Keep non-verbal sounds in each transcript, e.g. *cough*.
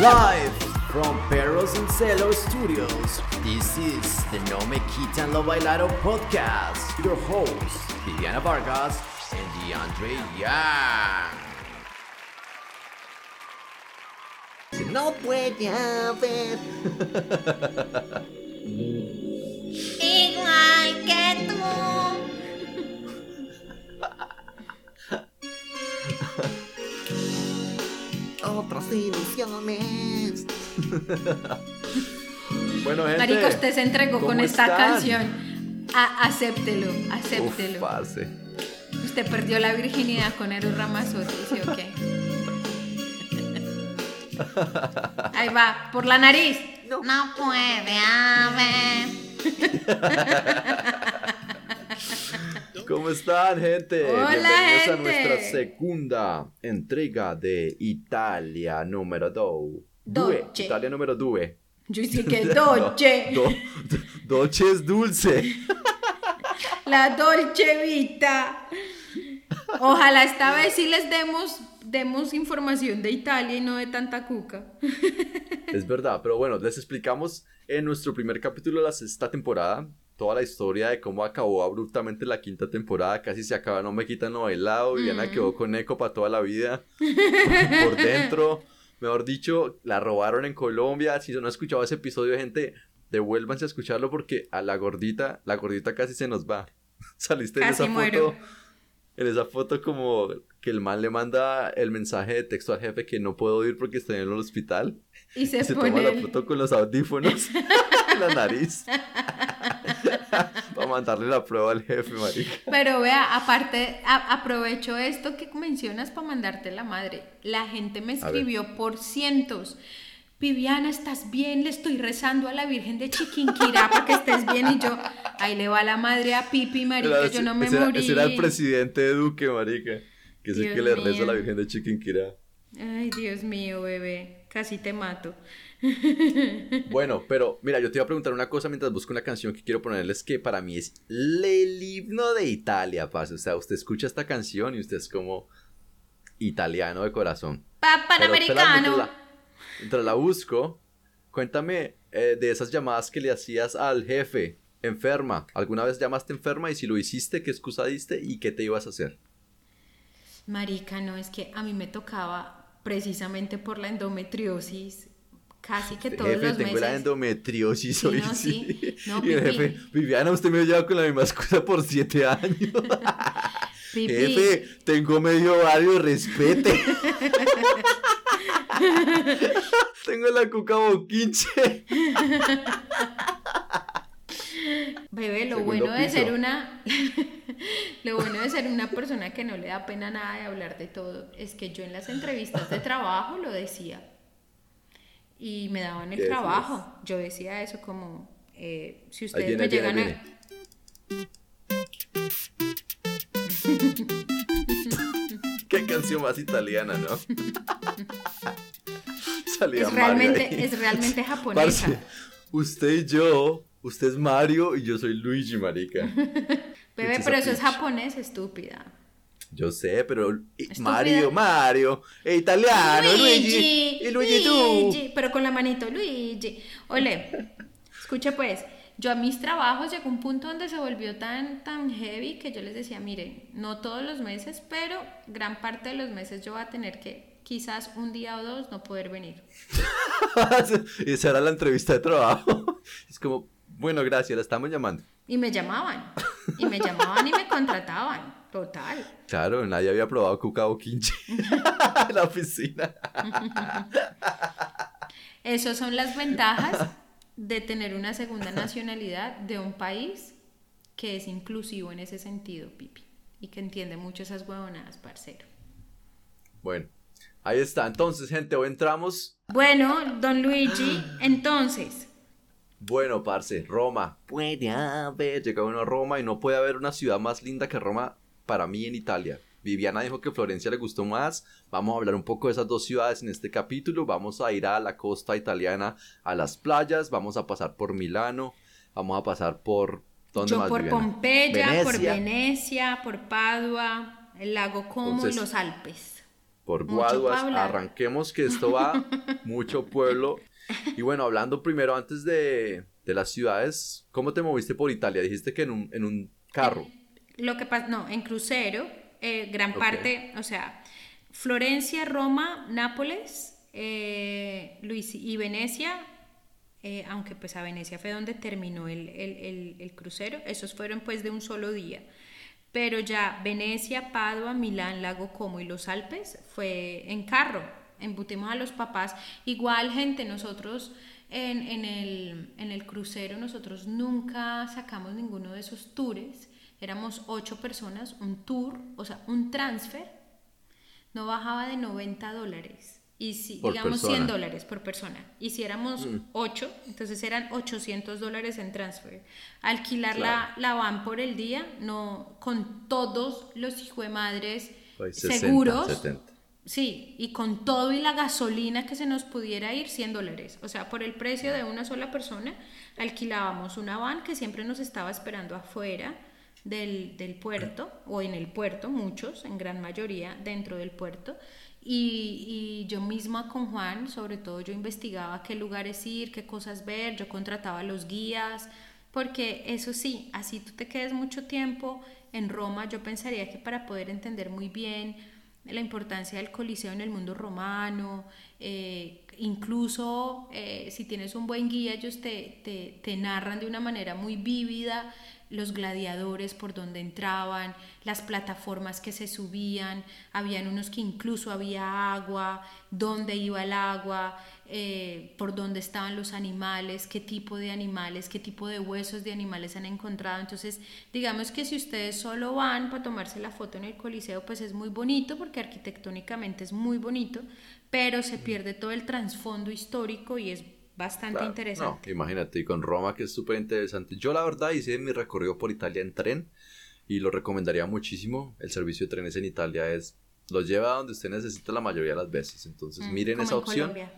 Live from Perros and Celos Studios, this is the No Me Quitan Lo Bailado podcast. Your hosts, Viviana Vargas and DeAndre Young. No puede haber. Igual que tú. Otras ilusiones. *laughs* bueno, gente. Marico, usted se entregó ¿cómo con esta están? canción. A- acéptelo, acéptelo. usted perdió la virginidad con Eros Ramazzotti, ¿sí o qué? Ahí va, por la nariz. No, puede haber. *laughs* ¿Cómo están, gente? Hola, Bienvenidos a gente. nuestra segunda entrega de Italia número 2. Dolce. Italia número 2. Yo sí que *laughs* dolce. Dolce es dulce. La Dolce Vita. Ojalá esta vez sí les demos, demos información de Italia y no de tanta cuca. *laughs* Es verdad, pero bueno, les explicamos en nuestro primer capítulo de la sexta temporada toda la historia de cómo acabó abruptamente la quinta temporada. Casi se acaba, no me quitan lo bailado. Viviana Mm. quedó con eco para toda la vida. *laughs* Por dentro, mejor dicho, la robaron en Colombia. Si no han escuchado ese episodio, gente, devuélvanse a escucharlo porque a la gordita, la gordita casi se nos va. *laughs* Saliste en Casi esa muero. foto. En esa foto como que el man le manda el mensaje de texto al jefe que no puedo ir porque estoy en el hospital. Y se, Y se pone toma la foto con los audífonos *laughs* en la nariz. Para mandarle la prueba al jefe, marica. Pero vea, aparte, a- aprovecho esto que mencionas para mandarte la madre. La gente me escribió por cientos. Viviana, ¿estás bien? Le estoy rezando a la Virgen de Chiquinquirá para que estés bien. Y yo, ahí le va la madre a Pipi, marica, Era- yo no me ese era, morí. ese era el presidente de Duque, marica. Que es el Dios que le reza a la. Virgen de Chiquinquirá. Ay, Dios mío, bebé, casi te mato. *laughs* Bueno, pero mira, yo te iba a preguntar una cosa mientras busco una canción que quiero ponerles que para mí es el himno de Italia, parce. O sea, usted escucha esta canción y usted es como italiano de corazón. Pa Pero, espérame, Panamericano. Mientras la, mientras la busco, cuéntame eh, de esas llamadas que le hacías al jefe enferma. ¿Alguna vez llamaste enferma y si lo hiciste, qué excusa diste y qué te ibas a hacer? Marica, no, es que a mí me tocaba precisamente por la endometriosis casi que todos jefe, los tengo meses. la endometriosis Sí, hoy no, sí. sí. No, y el jefe, Viviana, usted me ha llevado con la misma excusa por siete años. *laughs* Jefe, tengo medio ovario, respete. *laughs* *laughs* tengo la cuca boquinche. Bebé, lo Segundo bueno de piso. ser una *laughs* lo bueno de ser una persona que no le da pena nada de hablar de todo es que yo en las entrevistas de trabajo lo decía y me daban el trabajo. Yo decía eso como eh, si ustedes viene, me viene, llegan a *laughs* Qué canción más italiana, ¿no? *laughs* Salía es realmente ahí. es realmente japonesa. Parce, usted y yo, usted es Mario y yo soy Luigi, marica. *laughs* Bebé, pero eso es japonés, estúpida. Yo sé, pero Estúpida. Mario, Mario, e italiano, Luigi, y Luigi tú. Luigi, pero con la manito, Luigi. Ole, *laughs* escuche pues, yo a mis trabajos llegó un punto donde se volvió tan, tan heavy que yo les decía, miren, no todos los meses, pero gran parte de los meses yo voy a tener que, quizás un día o dos, no poder venir. *laughs* Esa era la entrevista de trabajo. Es como, bueno, gracias, la estamos llamando. Y me llamaban, y me llamaban y me contrataban, total. Claro, nadie había probado cuca o quinche en la oficina. Esas son las ventajas de tener una segunda nacionalidad de un país que es inclusivo en ese sentido, Pipi, y que entiende mucho esas huevonadas, parcero. Bueno, ahí está. Entonces, gente, hoy entramos. Bueno, don Luigi, entonces, Bueno, parce, Roma. Puede haber. Llega uno a Roma y no puede haber una ciudad más linda que Roma para mí en Italia. Viviana dijo que Florencia le gustó más. Vamos a hablar un poco de esas dos ciudades en este capítulo. Vamos a ir a la costa italiana, a las playas. Vamos a pasar por Milano. Vamos a pasar por... ¿Dónde Yo más, por Viviana? Pompeya, por Venecia, por Padua, el lago Como Entonces, y los Alpes. por Guaduas. Arranquemos que esto va *laughs* mucho pueblo. Y bueno, hablando primero antes de, de las ciudades, ¿cómo te moviste por Italia? Dijiste que en un, en un carro. Lo que pasa, no, en crucero, eh, gran Ok. parte, o sea, Florencia, Roma, Nápoles, eh, Luis y Venecia, eh, aunque pues a Venecia fue donde terminó el, el- el- el crucero, esos fueron pues de un solo día. Pero ya Venecia, Padua, Milán, Lago Como y los Alpes fue en carro, embutimos a los papás. Igual gente, nosotros en, en el, en el crucero, nosotros nunca sacamos ninguno de esos tours. Éramos ocho personas, un tour, o sea, un transfer, no bajaba de 90 dólares. Y si, Por digamos, persona. 100 dólares por persona. Y si éramos 8, entonces eran 800 dólares en transfer. Alquilar la, la van por el día, no con todos los hijos de madres Pues, 60, seguros. 70. Sí, y con todo y la gasolina que se nos pudiera ir, 100 dólares. O sea, por el precio de una sola persona, alquilábamos una van que siempre nos estaba esperando afuera del, del puerto, o en el puerto, muchos, en gran mayoría, dentro del puerto. Y, y yo misma con Juan, sobre todo, yo investigaba qué lugares ir, qué cosas ver, yo contrataba los guías, porque eso sí, así tú te quedes mucho tiempo en Roma, yo pensaría que para poder entender muy bien la importancia del Coliseo en el mundo romano, eh, incluso eh, si tienes un buen guía, ellos te, te, te narran de una manera muy vívida los gladiadores por donde entraban, las plataformas que se subían, habían unos que incluso había agua, dónde iba el agua, eh, por dónde estaban los animales, qué tipo de animales, qué tipo de huesos de animales han encontrado. Entonces, digamos que si ustedes solo van para tomarse la foto en el Coliseo, pues es muy bonito porque arquitectónicamente es muy bonito, pero se pierde todo el trasfondo histórico y es bastante Claro, interesante. No, imagínate, y con Roma que es súper interesante. Yo la verdad hice mi recorrido por Italia en tren y lo recomendaría muchísimo. El servicio de trenes en Italia es, los lleva a donde usted necesita la mayoría de las veces. Entonces Mm, miren esa en opción. Colombia.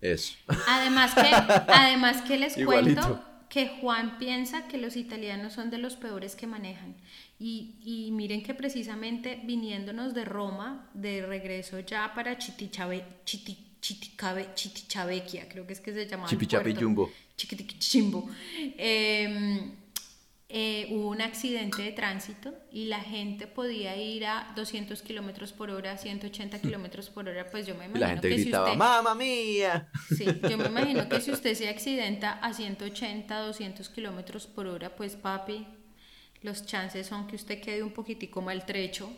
Eso. Además que, *laughs* además que les Igualito. cuento que Juan piensa que los italianos son de los peores que manejan. Y, y miren que precisamente viniéndonos de Roma, de regreso ya para Chitichabe, Chiti, Chiticabe, Chitichabequia, creo que es que se llamaba. el Chipichapiyumbo. puerto. Chiquitiquichimbo. Eh, eh, hubo un accidente de tránsito y la gente podía ir a 200 kilómetros por hora, 180 kilómetros por hora. Pues yo me imagino la gente que gritaba, si usted. ¡Mamma mía! Sí, yo me imagino que si *laughs* usted se accidenta a 180, 200 kilómetros por hora, pues papi, los chances son que usted quede un poquitico maltrecho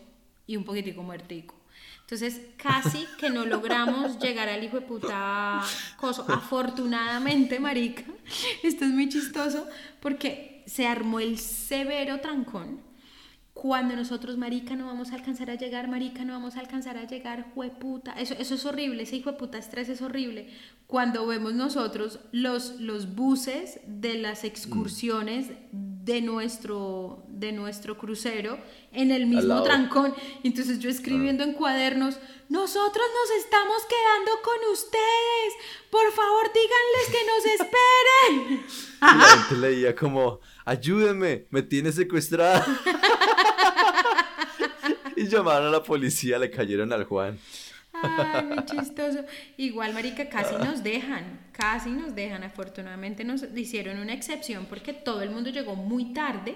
y un poquitico muertico. Entonces, casi que no logramos llegar al hijo de puta coso. *laughs* Afortunadamente, marica, esto es muy chistoso porque se armó el severo trancón. Cuando nosotros, marica, no vamos a alcanzar a llegar, marica, no vamos a alcanzar a llegar, jueputa. Eso, eso es horrible, ese hijo de puta estrés es horrible. Cuando vemos nosotros los, los buses de las excursiones de, nuestro, de nuestro crucero en el mismo trancón. Entonces yo escribiendo en cuadernos, nosotros nos estamos quedando con ustedes. Por favor, díganles que nos *laughs* esperen. Y la gente leía como, ayúdenme, me tiene secuestrada. y llamaron a la policía, le cayeron al Juan. Ay, muy chistoso. Igual, marica, casi nos dejan, casi nos dejan. Afortunadamente nos hicieron una excepción porque todo el mundo llegó muy tarde,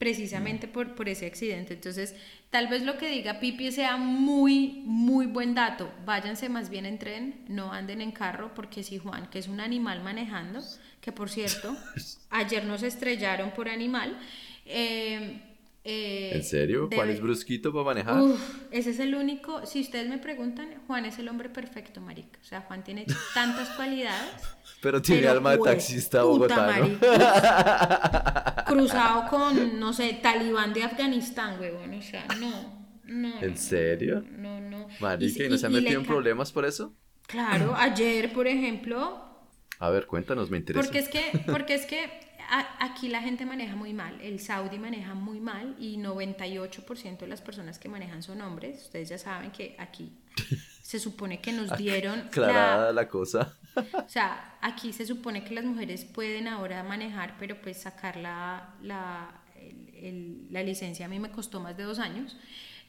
precisamente por, por ese accidente. Entonces, tal vez lo que diga Pipi sea muy, muy buen dato. Váyanse más bien en tren, no anden en carro, porque si Juan, que es un animal manejando, que por cierto, *laughs* ayer nos estrellaron por animal. eh, eh, ¿En serio? ¿Juan es brusquito para manejar? Uf, ese es el único, si ustedes me preguntan, Juan es el hombre perfecto, marica. O sea, Juan tiene tantas cualidades. Pero tiene pero, alma de taxista bogotano. *laughs* Cruzado con, no sé, talibán de Afganistán, huevón. O sea, no, no. ¿En serio? No, no. Marica, ¿y, no se han metido en problemas por eso? Claro, *clears throat* ayer, por ejemplo, A ver, cuéntanos, me interesa. porque es que, *laughs* porque es que aquí la gente maneja muy mal, el Saudi maneja muy mal y 98% de las personas que manejan son hombres. Ustedes ya saben que aquí *laughs* se supone que nos dieron... Clara la, cosa. O sea, aquí se supone que las mujeres pueden ahora manejar, pero pues sacar la, la, la licencia a mí me costó más de dos años.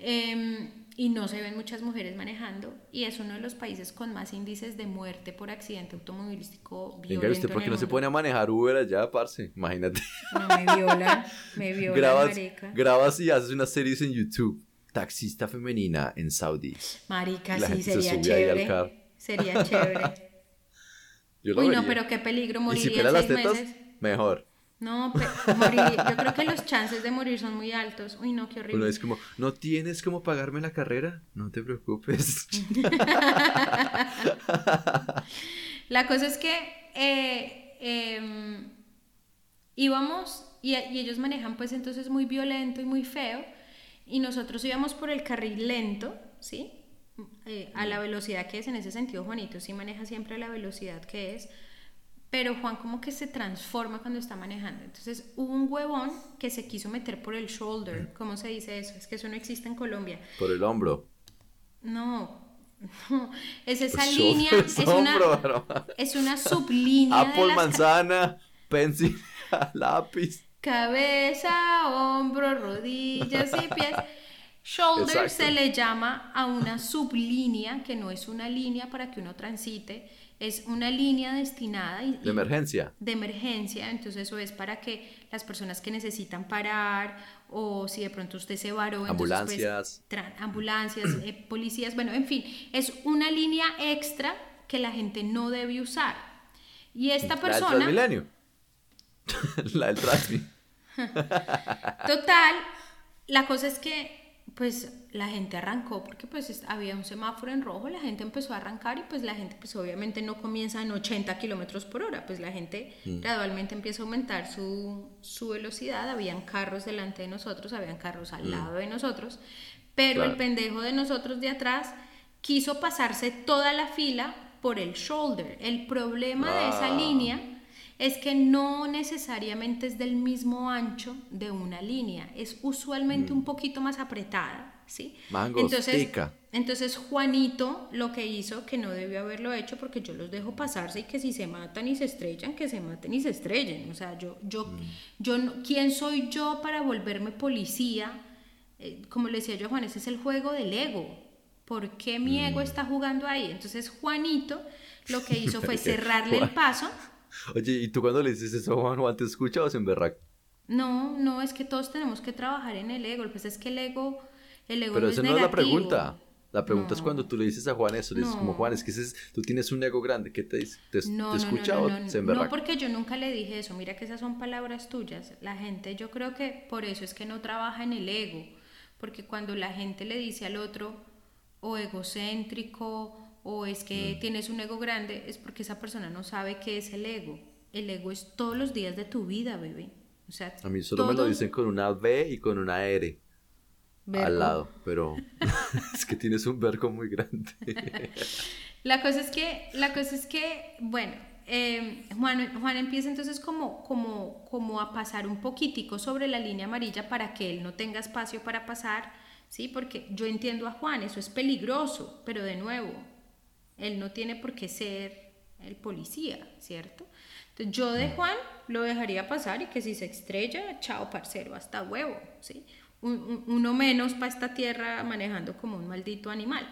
Em, y no se ven muchas mujeres manejando y es uno de los países con más índices de muerte por accidente automovilístico violento Venga, ¿usted por qué no se pone a manejar Uber allá, parce? Imagínate. No, me violan, me violan, *laughs* grabas, marica. Grabas y haces unas series en YouTube. Taxista femenina en Saudi. Marica, sí, sería chévere. Sería *laughs* chévere. Uy, no, pero qué peligro, morir ¿Y si las tetas, meses. Mejor. No, pero morir, yo creo que los chances de morir son muy altos. Uy, no, qué horrible. Bueno, es como, ¿no tienes cómo pagarme la carrera? No te preocupes. *laughs* la cosa es que eh, em, íbamos y, ellos manejan pues entonces muy violento y muy feo y nosotros íbamos por el carril lento, ¿sí? Eh, a la velocidad que es, en ese sentido Juanito sí maneja siempre la velocidad que es pero Juan como que se transforma cuando está manejando. Entonces hubo un huevón que se quiso meter por el shoulder. ¿Cómo se dice eso? Es que eso no existe en Colombia. Por el hombro. No, no. es esa línea, es, *laughs* una, *laughs* es una sublínea. Apple, manzana, pencil, *laughs* lápiz. Cabeza, hombro, rodillas y pies. Shoulder se le llama a una sublínea que no es una línea para que uno transite es una línea destinada y, de emergencia. De emergencia, entonces eso es para que las personas que necesitan parar o si de pronto usted se varó, pues, ambulancias, ambulancias, eh, policías, bueno, en fin, es una línea extra que la gente no debe usar. Y esta persona... La del Transmilenio. *laughs* la del Transmi. *laughs* Total, la cosa es que pues la gente arrancó porque pues había un semáforo en rojo, la gente empezó a arrancar y pues la gente pues obviamente no comienza en 80 kilómetros por hora, pues la gente mm. gradualmente empieza a aumentar su, su, velocidad, habían carros delante de nosotros, habían carros al mm. lado de nosotros, pero el pendejo de nosotros de atrás quiso pasarse toda la fila por el shoulder. El problema de esa ah. línea es que no necesariamente es del mismo ancho de una línea, es usualmente mm. un poquito más apretada, ¿sí? entonces, entonces Juanito lo que hizo, que no debió haberlo hecho porque yo los dejo pasarse y que si se matan y se estrellan, que se maten y se estrellen, o sea, yo, yo, mm. yo, ¿quién soy yo para volverme policía? Eh, como le decía yo a Juan, ese es el juego del ego, ¿por qué mi ego mm. está jugando ahí? Entonces Juanito lo que hizo *laughs* fue cerrarle el paso *laughs* Oye, ¿y tú cuando le dices eso a Juan, Juan te escucha o se emberraca? No, no, es que todos tenemos que trabajar en el ego. Pues es que el ego, el ego Pero no esa no es la pregunta. La pregunta es cuando tú le dices a Juan eso, le dices como Juan, es que tú tienes un ego grande, ¿qué te dice? ¿Te, escucha o se emberraca? No, porque yo nunca le dije eso, mira que esas son palabras tuyas. La gente, yo creo que por eso es que no trabaja en el ego, porque cuando la gente le dice al otro o egocéntrico o es que mm. tienes un ego grande, es porque esa persona no sabe qué es el ego. El ego es todos los días de tu vida, bebé. O sea, a mí solo me lo dicen con una B y con una R al lado, pero *laughs* es que tienes un verbo muy grande. *laughs* la cosa es que, la cosa es que, bueno, em, Juan, Juan empieza entonces como, como, como a pasar un poquitico sobre la línea amarilla para que él no tenga espacio para pasar, ¿sí? Porque yo entiendo a Juan, eso es peligroso, pero de nuevo, él no tiene por qué ser el policía, ¿cierto? Entonces yo de Juan lo dejaría pasar y que si se estrella, chao parcero, hasta huevo, ¿sí? uno menos para esta tierra manejando como un maldito animal.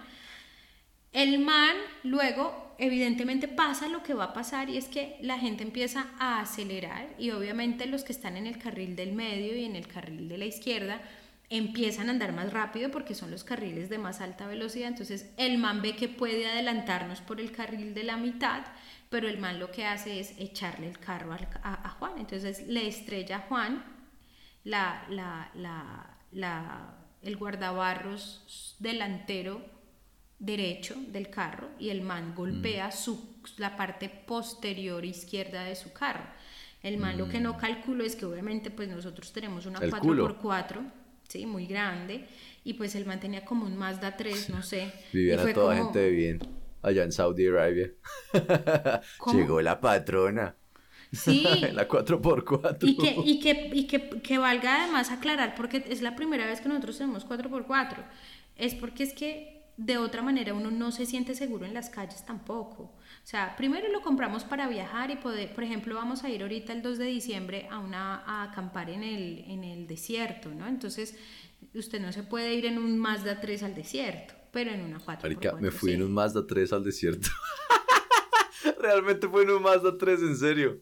El man luego evidentemente pasa lo que va a pasar y es que la gente empieza a acelerar y obviamente los que están en el carril del medio y en el carril de la izquierda empiezan a andar más rápido porque son los carriles de más alta velocidad. Entonces el man ve que puede adelantarnos por el carril de la mitad, pero el man lo que hace es echarle el carro a, Juan. Entonces le estrella a Juan la, la, el guardabarros delantero derecho del carro y el man golpea mm. su, la parte posterior izquierda de su carro. El man lo que no mm. calculó es que obviamente pues nosotros tenemos una 4x4 ¿sí? Muy grande. Y pues él mantenía como un Mazda 3, no sé. Vivían toda gente bien allá en Saudi Arabia. *laughs* Llegó la patrona. Sí. *laughs* la 4x4. Y que, y, que, y que, que valga además aclarar, porque es la primera vez que nosotros tenemos 4x4, es porque es que de otra manera uno no se siente seguro en las calles tampoco. O sea, primero lo compramos para viajar y poder, por ejemplo, vamos a ir ahorita el 2 de diciembre a, una, a acampar en el, en el desierto, ¿no? Entonces, usted no se puede ir en un Mazda 3 al desierto, pero en una 4 Marica, me fui en un Mazda 3 al desierto. *laughs* Realmente fue en un Mazda 3, en serio.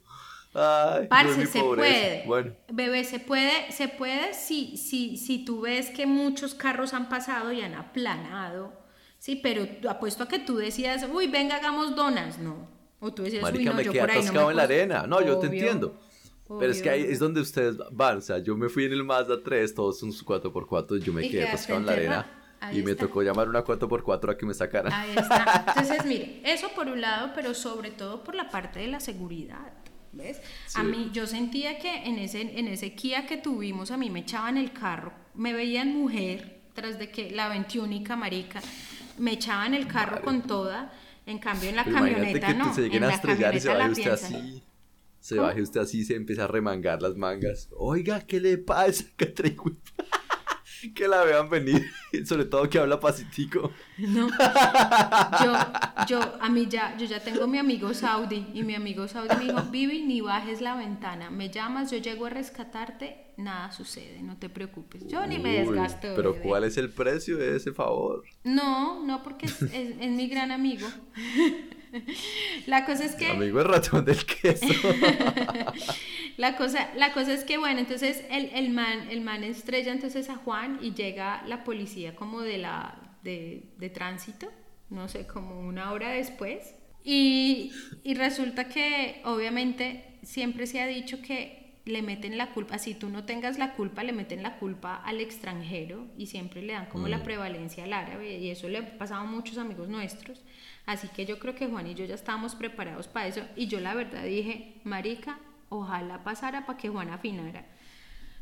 Ay, Parce, se puede. Bueno. Bebé, se puede, se puede si, si, si tú ves que muchos carros han pasado y han aplanado. Sí, pero apuesto a que tú decías, uy, venga, hagamos donas, no. O tú decías, Marica, uy, no, me yo quedé por ahí atascado no me en la arena. No, yo te entiendo. Pero es que ahí es donde ustedes van. O sea, yo me fui en el Mazda 3, todos son 4x4, yo me quedé atascado en la arena. y me tocó llamar una 4x4 a que me sacaran. Ahí está. *laughs* Entonces, mire, eso por un lado, pero sobre todo por la parte de la seguridad. ¿Ves? A mí, yo sentía que en ese, en ese Kia que tuvimos, a mí me echaban el carro, me veían mujer, tras de que la veintiúnica marica, me echaban el carro con toda, en cambio en la camioneta no. Se en a estrellar y se baje usted así. Se baje usted así y se empieza a remangar las mangas. Oiga, ¿qué le pasa, *laughs* que la vean venir, *laughs* sobre todo que habla pacífico. *laughs* No, yo, yo, a mí ya, yo ya tengo mi amigo Saudi y mi amigo Saudi me dijo, Vivi, ni bajes la ventana, me llamas, yo llego a rescatarte, nada sucede, no te preocupes, yo ni me desgasto. Pero ¿cuál es el precio de ese favor? No, no, porque es, es mi gran amigo. *laughs* *laughs* La cosa es que... Amigo el ratón del queso. *laughs* la, cosa, la cosa es que, bueno, entonces el, el, man, el man estrella entonces a Juan y llega la policía como de la de, de tránsito, no sé, como una hora después. Y, y resulta que obviamente siempre se ha dicho que le meten la culpa, si tú no tengas la culpa, le meten la culpa al extranjero y siempre le dan como la mm. prevalencia al árabe y eso le ha pasado a muchos amigos nuestros. Así que yo creo que Juan y yo ya estábamos preparados para eso y yo la verdad dije, marica, ojalá pasara para que Juan afinara.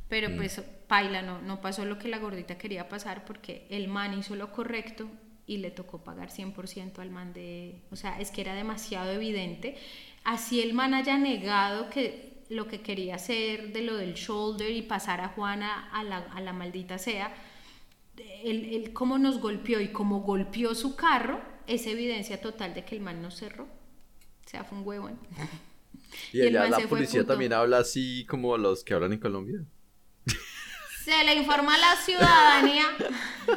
Pero mm. pues paila, no, no pasó lo que la gordita quería pasar porque el man hizo lo correcto y le tocó pagar 100% al man de... O sea, es que era demasiado evidente. Así el man haya negado que lo que quería hacer de lo del shoulder y pasar a Juana a la, a la maldita sea, él, cómo nos golpeó y cómo golpeó su carro, es evidencia total de que el man no cerró. O sea, fue un huevón. *laughs* Y, y la policía también habla así como los que hablan en Colombia. Se le informa a la ciudadanía.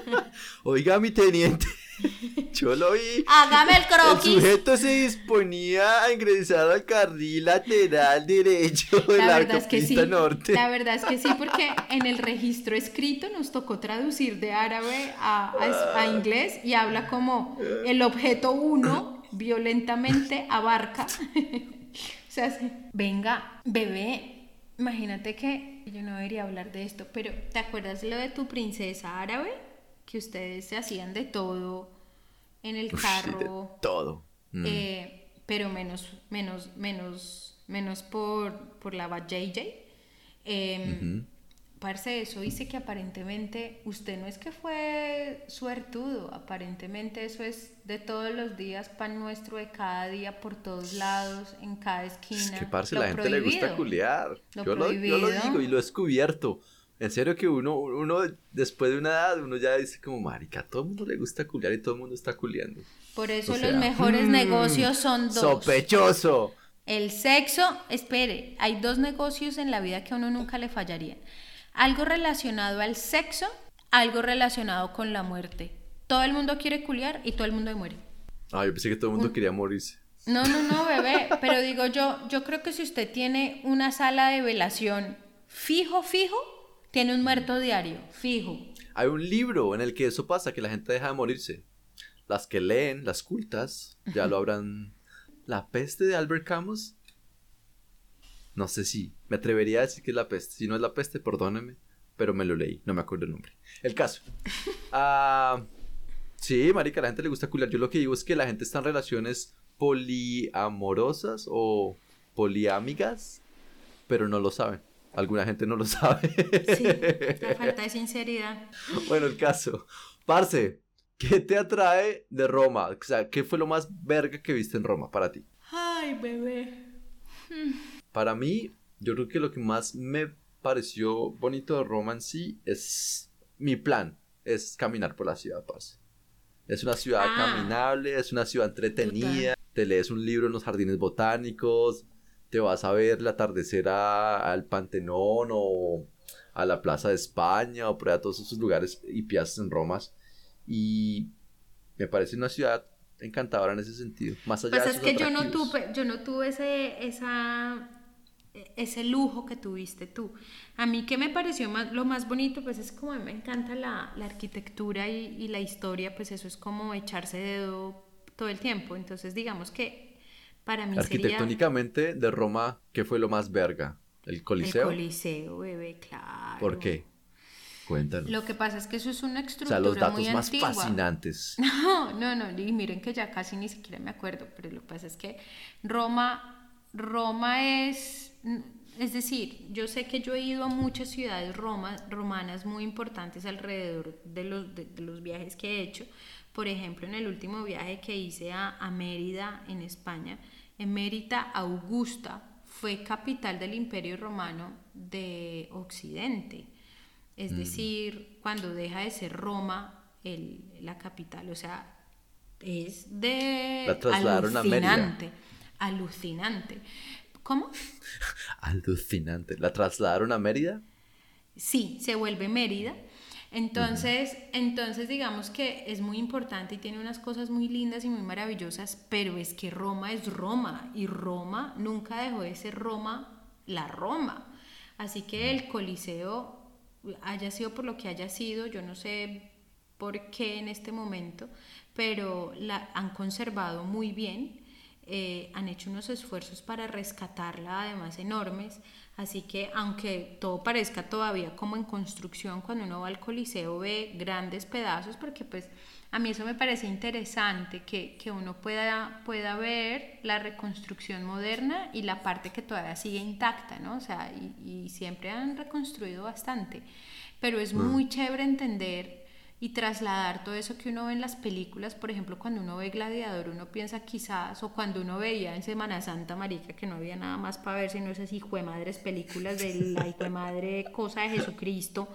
*laughs* Oiga, mi teniente. *laughs* *laughs* Yo lo vi. Hágame el croquis. El sujeto se disponía a ingresar al carril lateral derecho de la, verdad es que sí. norte. La verdad es que sí, porque en el registro escrito nos tocó traducir de árabe a, a, inglés y habla como el objeto 1 violentamente abarca. *laughs* o sea, venga, bebé, imagínate que yo no debería hablar de esto, pero ¿te acuerdas lo de tu princesa árabe? Que ustedes se hacían de todo en el carro. todo. Mm. Eh, pero menos, menos, menos, menos por, por la JJ. Eh, Parce, eso dice que aparentemente usted no es que fue suertudo, aparentemente eso es de todos los días, pan nuestro de cada día, por todos lados, en cada esquina. Es que, parce, la gente le gusta culiar. yo, lo, yo, lo, digo y lo he descubierto. En serio que uno, uno, después de una edad, uno ya dice como, marica, a todo el mundo le gusta culiar y todo el mundo está culiando. Por eso los mejores mm, negocios son dos. Sospechoso. El sexo, espere, hay dos negocios en la vida que a uno nunca le fallarían. Algo relacionado al sexo, algo relacionado con la muerte. Todo el mundo quiere culiar y todo el mundo muere. Ah, yo pensé que todo el mundo quería morirse. No, no, no, *laughs* bebé, pero digo yo, yo creo que si usted tiene una sala de velación fijo, fijo, tiene un muerto diario, fijo. Hay un libro en el que eso pasa, que la gente deja de morirse. Las que leen, las cultas, ya lo *laughs* habrán... ¿La peste de Albert Camus? No sé si. Me atrevería a decir que es la peste. Si no es la peste, perdóneme. Pero me lo leí, no me acuerdo el nombre. El caso. *laughs* Ah, sí, marica, a la gente le gusta culiar. Yo lo que digo es que la gente está en relaciones poliamorosas o poliámigas, pero no lo saben. Alguna gente no lo sabe. Sí, *laughs* la falta de sinceridad. Bueno, el caso. Parce, ¿qué te atrae de Roma? O sea, ¿qué fue lo más verga que viste en Roma para ti? Ay, bebé. Hmm. Para mí, yo creo que lo que más me pareció bonito de Roma en sí es mi plan, es caminar por la ciudad, Paz. Es una ciudad Ah. caminable, es una ciudad entretenida, te lees un libro en los jardines botánicos, te vas a ver el atardecer a- al Pantenón o a la Plaza de España o por allá todos esos lugares y piazas en Roma. Y me parece una ciudad encantadora en ese sentido. Más allá Pues de es que yo no tuve, yo no tuve ese, esa, ese lujo que tuviste tú. A mí que me pareció más, lo más bonito, pues es como a mí me encanta la, la arquitectura y, y la historia, pues eso es como echarse dedo todo el tiempo. Entonces digamos que para mí sería Arquitectónicamente, de Roma, ¿qué fue lo más verga? ¿El el Coliseo? Coliseo, bebé, claro. ¿Por qué? Cuéntanos. Lo que pasa es que eso es una o estructura sea, los datos muy más antigua. fascinantes. *laughs* No, no, no, y miren que ya casi ni siquiera me acuerdo, pero lo que pasa es que Roma, Roma es, es decir, yo sé que yo he ido a muchas ciudades roma, romanas muy importantes alrededor de los, de, de los viajes que he hecho. Por ejemplo, en el último viaje que hice a, a Mérida, en España, en Mérida, Augusta fue capital del Imperio Romano de Occidente. Es decir, cuando deja de ser Roma el- la capital, o sea, es de La trasladaron a Mérida. alucinante, alucinante. ¿Cómo? *laughs* Alucinante. ¿La trasladaron a Mérida? Sí, se vuelve Mérida. Entonces, entonces digamos que es muy importante y tiene unas cosas muy lindas y muy maravillosas, pero es que Roma es Roma y Roma nunca dejó de ser Roma, la Roma. Así que el Coliseo haya sido por lo que haya sido, yo no sé por qué en este momento, pero la han conservado muy bien. eh, han hecho unos esfuerzos para rescatarla, además enormes. Así que aunque todo parezca todavía como en construcción, cuando uno va al Coliseo ve grandes pedazos, porque pues a mí eso me parece interesante, que, que uno pueda, pueda ver la reconstrucción moderna y la parte que todavía sigue intacta, ¿no? O sea, y, y siempre han reconstruido bastante. Pero es muy chévere entender y trasladar todo eso que uno ve en las películas, por ejemplo, cuando uno ve Gladiador, uno piensa quizás, o cuando uno veía en Semana Santa, marica, que no había nada más para ver sino esas hijo de madres películas de la hijo de madre cosa de Jesucristo.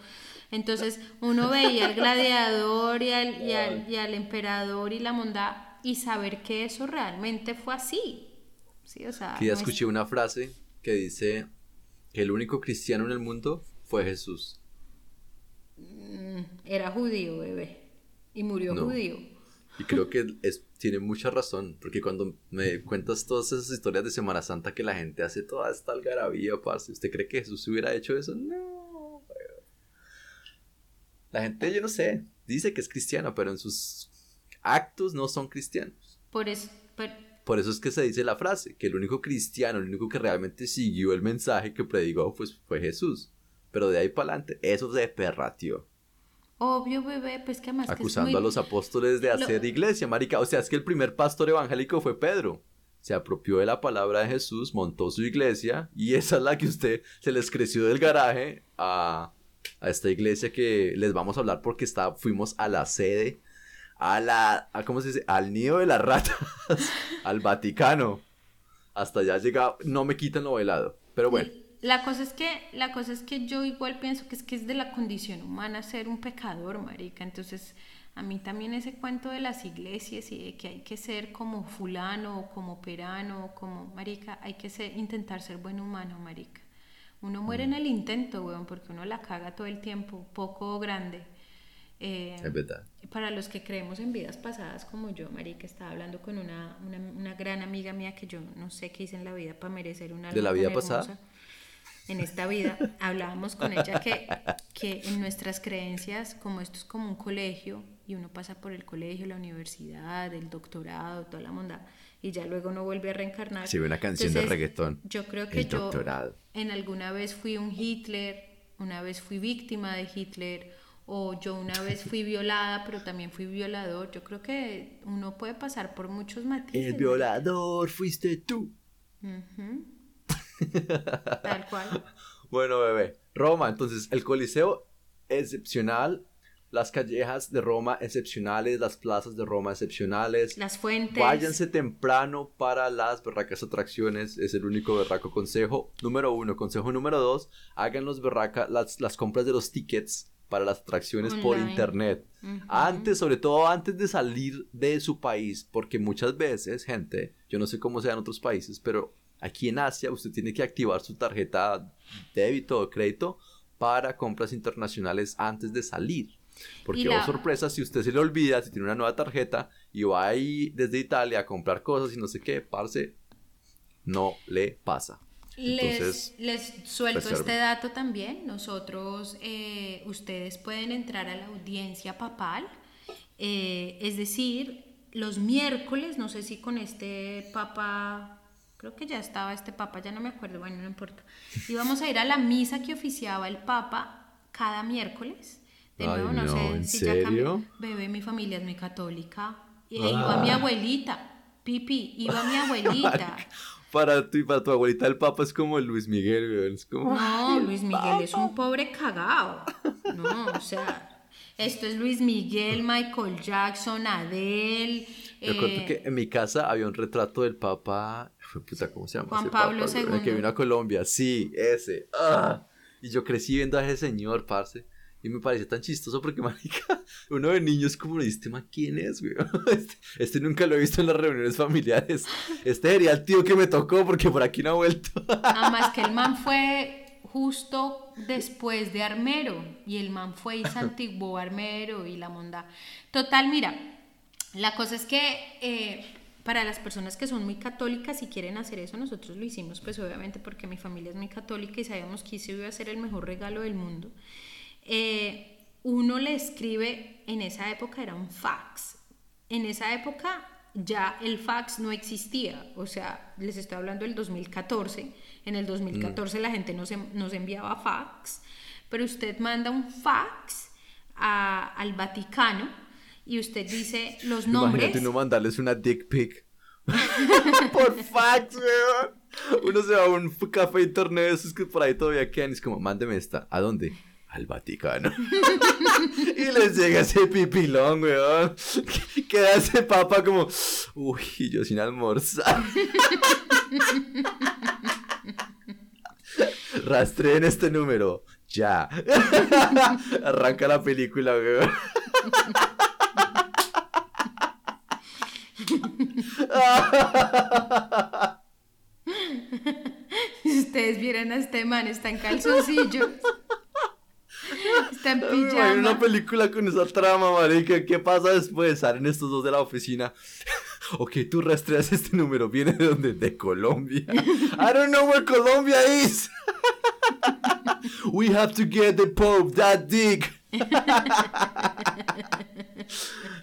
Entonces, uno veía al gladiador y al, y al, y al emperador y la monda y saber que eso realmente fue así. Sí, o sea, Que ya no es- escuché una frase que dice que el único cristiano en el mundo fue Jesús. Mm, era judío, bebé. Y murió No. judío. Y creo que es, tiene mucha razón, porque cuando me cuentas todas esas historias de Semana Santa que la gente hace toda esta algarabía, parce, ¿usted cree que Jesús hubiera hecho eso? No. La gente, yo no sé, dice que es cristiana, pero en sus actos no son cristianos. Por eso, por- Por eso es que se dice la frase, que el único cristiano, el único que realmente siguió el mensaje que predicó, pues fue Jesús. Pero de ahí para adelante, eso se perratió. obvio, bebé, pues que además que es acusando muy- a los apóstoles de Lo- hacer iglesia, marica. O sea, es que el primer pastor evangélico fue Pedro. Se apropió de la palabra de Jesús, montó su iglesia y esa es la que usted se les creció del garaje a, a esta iglesia que les vamos a hablar porque está, fuimos a la sede, a la, a, ¿cómo se dice? Al nido de las ratas, *laughs* al Vaticano. Hasta allá llega, no me quitan lo bailado. Pero bueno, La cosa es que, la cosa es que yo igual pienso que es que es de la condición humana ser un pecador, marica. Entonces, a mí también ese cuento de las iglesias y de que hay que ser como fulano o como perano o como marica, hay que ser, intentar ser buen humano, marica. Uno muere en el intento, weón, porque uno la caga todo el tiempo, poco o grande. Eh, es verdad. para los que creemos en vidas pasadas como yo, Marica, estaba hablando con una, una, una gran amiga mía que yo no sé qué hice en la vida para merecer una ¿De la vida pasada? En esta vida hablábamos con ella que, que en nuestras creencias, como esto es como un colegio y uno pasa por el colegio, la universidad, el doctorado, toda la monda, y ya luego no vuelve a reencarnar. Sí, una canción de reggaetón. Yo creo que El yo doctorado. en alguna vez fui un Hitler, una vez fui víctima de Hitler, o yo una vez fui *laughs* violada, pero también fui violador. Yo creo que uno puede pasar por muchos matices. El violador fuiste tú. Ujú. Tal cual. *laughs* Bueno, bebé. Roma, entonces el Coliseo excepcional. las callejas de Roma excepcionales, las plazas de Roma excepcionales. Las fuentes. Váyanse temprano para las berracas atracciones, es el único berraco consejo. Número uno, consejo número dos, hagan los berraca, las, las compras de los tickets para las atracciones por internet. Antes, sobre todo antes de salir de su país, porque muchas veces, gente, yo no sé cómo sea en otros países, pero aquí en Asia usted tiene que activar su tarjeta débito o crédito para compras internacionales antes de salir. Porque, Y la- oh sorpresa, si usted se le olvida, si tiene una nueva tarjeta y va ahí desde Italia a comprar cosas y no sé qué, parce, no le pasa. Les, Entonces, les suelto reserve. este dato también. Nosotros, eh, ustedes pueden entrar a la audiencia papal, eh, es decir, los miércoles, no sé si con este papa, creo que ya estaba este papa, ya no me acuerdo, bueno, no importa. Íbamos a ir a la misa que oficiaba el papa cada miércoles. De Ay, nuevo, no, no, sé ¿en si ya cambió. Bebé, mi familia es muy católica. Y Ah. iba mi abuelita, Pipi, iba mi abuelita. *laughs* Para tu, para tu abuelita el Papa es como Luis Miguel, Es como... No, Luis Miguel es un pobre cagao. No, o sea, esto es Luis Miguel, Michael Jackson, Adele. Me acuerdo eh, que en mi casa había un retrato del Papa. Puta, ¿cómo se llama? Juan ese Pablo papa? El que II. vino a Colombia. Sí, ese. ¡Ah! Y yo crecí viendo a ese señor, parce. Y me parecía tan chistoso porque, *laughs* marica, uno de niños como este man, ¿quién es, güey? *laughs* Este, este nunca lo he visto en las reuniones familiares. Este sería el tío que me tocó porque por aquí no ha vuelto. *laughs* Además que el man fue justo después de Armero y el man fue y santiguó Armero y la monda. Total, mira, la cosa es que eh, para las personas que son muy católicas y quieren hacer eso, nosotros lo hicimos pues obviamente porque mi familia es muy católica y sabíamos que ese iba a ser el mejor regalo del mundo. Eh, uno le escribe, en esa época era un fax. En esa época ya el fax no existía, o sea, les estoy hablando del 2014. En el 2014 la gente nos, nos enviaba fax, pero usted manda un fax al Vaticano y usted dice los nombres. Imagínate uno mandarles una dick pic. *laughs* por fax, weón. Uno se va a un café internet, esos que por ahí todavía quedan. Y es como, mándeme esta. ¿A dónde? Al Vaticano. *laughs* y les llega ese pipilón, weón. Queda ese papa como, uy, yo sin almorzar. *laughs* Rastreen este número. Ya. Arranca la película, weón. *laughs* Si ustedes vieran a este man, está en calzoncillos. Está en imagino una película con esa trama, marica. ¿Qué pasa después? Salen estos dos de la oficina. *laughs* ok, tú rastreas este número. ¿Viene de dónde? De Colombia. I don't know where Colombia is. *laughs* We have to get the Pope that dick.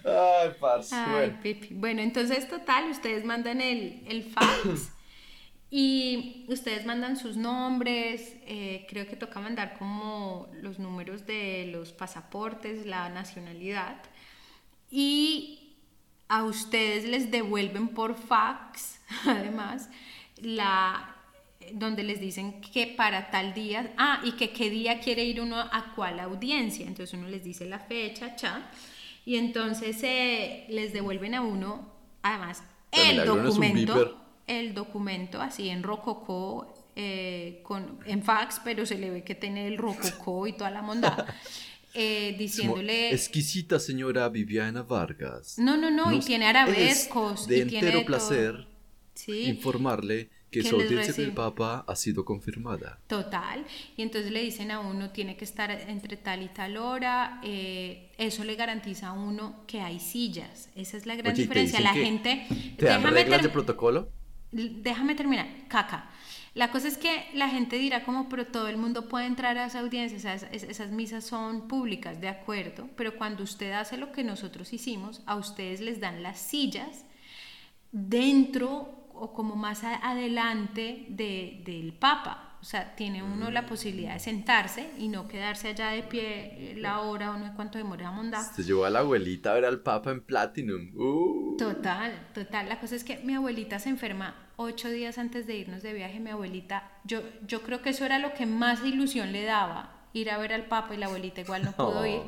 Ay, parce. Ay, bueno. Bueno, entonces, total, ustedes mandan el, el fax *coughs* y ustedes mandan sus nombres. eh, creo que toca mandar como los números de los pasaportes, la nacionalidad. Y a ustedes les devuelven por fax, *laughs* además, la donde les dicen que para tal día, ah, y que qué día quiere ir uno a cuál audiencia. Entonces uno les dice la fecha, cha, y entonces eh, les devuelven a uno, además, el documento, el documento así en rococó, eh, con, en fax, pero se le ve que tiene el rococó y toda la monda, *laughs* eh, diciéndole... Exquisita señora Viviana Vargas. No, no, no, y tiene es arabescos. De y tiene entero todo. placer Sí, informarle que su audiencia del Papa ha sido confirmada. total. Y entonces le dicen a uno, tiene que estar entre tal y tal hora. eh, eso le garantiza a uno que hay sillas. Esa es la gran Oye, ¿y te diferencia. La gente. ¿Te dan reglas de protocolo? Déjame terminar, caca. La cosa es que la gente dirá como, pero todo el mundo puede entrar a esa audiencia, o sea, es- esas misas son públicas, de acuerdo, pero cuando usted hace lo que nosotros hicimos, a ustedes les dan las sillas dentro o como más a- adelante de- del Papa. O sea, tiene uno la posibilidad de sentarse y no quedarse allá de pie eh, la hora o no sé cuánto demora a mondar. Se llevó a la abuelita a ver al Papa en Platinum. Uh. Total, total. La cosa es que mi abuelita se enferma ocho días antes de irnos de viaje. Mi abuelita, yo, yo creo que eso era lo que más ilusión le daba, ir a ver al Papa y la abuelita igual no pudo Oh. *laughs* ir.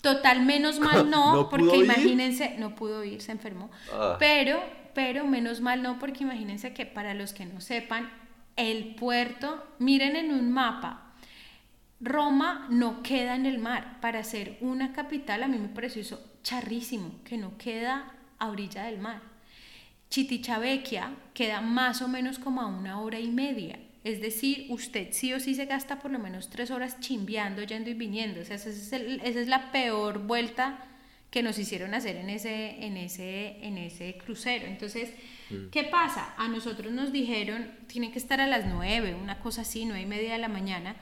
Total, menos mal *laughs* no, ¿No porque ir? imagínense, no pudo ir, se enfermó. Ah. Pero, pero menos mal no, porque imagínense que para los que no sepan, el puerto, miren en un mapa, Roma no queda en el mar. Para ser una capital, a mí me pareció eso charrísimo, que no queda a orilla del mar. Chitichavecchia queda más o menos como a una hora y media. Es decir, usted sí o sí se gasta por lo menos tres horas chimbeando, yendo y viniendo. O sea, esa esa es la peor vuelta que nos hicieron hacer en ese, en ese, en ese crucero. Entonces, ¿qué pasa? A nosotros nos dijeron, tiene que estar a las nueve, una cosa así, nueve y media de la mañana.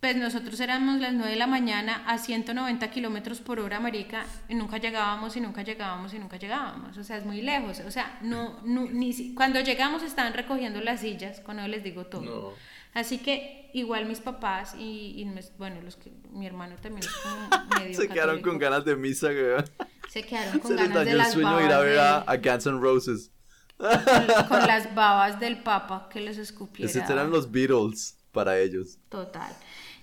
Pues nosotros éramos las 9 de la mañana a 190 kilómetros por hora, marica, y nunca llegábamos y nunca llegábamos y nunca llegábamos. O sea, es muy lejos. O sea, no, no, ni si- cuando llegamos estaban recogiendo las sillas, eso les digo todo. No. Así que igual mis papás y, y mis- bueno, los que, mi hermano también es como *laughs* medio Se quedaron con católico, ganas de misa, weón. Se quedaron *laughs* con Se ganas de dañó el las sueño de babas ir a ver a, a Guns N' Roses. con, con *laughs* las babas del papa que les escupiera. Esos eran los Beatles para ellos. Total.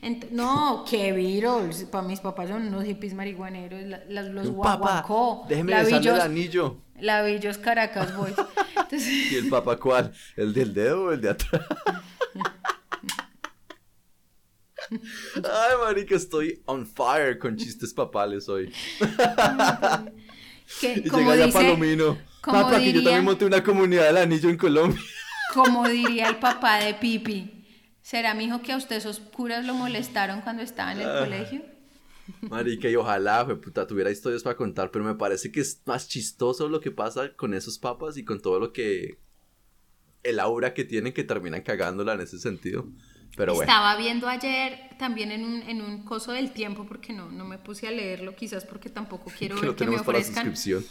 Ent- no, qué Beatles. Para mis papás son unos hippies marihuaneros. la- las- los guaguancó. déjeme la besarle el anillo. La Villos Caracas Boys. Entonces, ¿Y el papá cuál? ¿El del dedo o el de atrás? Ay, marica, estoy on fire con chistes papales hoy. que, Y como llega ya Palomino. como Papá, que yo diría- también monté una comunidad del anillo en Colombia. como diría el papá de Pipi, ¿será mi hijo que a usted esos curas lo molestaron cuando estaba en el Ah. colegio? Marica, y ojalá, fue puta, tuviera historias para contar, pero me parece que es más chistoso lo que pasa con esos papas y con todo lo que. El aura que tienen que terminan cagándola en ese sentido. Pero bueno. Estaba viendo ayer también en un, en un coso del tiempo, porque no, no me puse a leerlo, quizás porque tampoco *laughs* quiero que ver no que me para la ofrezcan suscripción.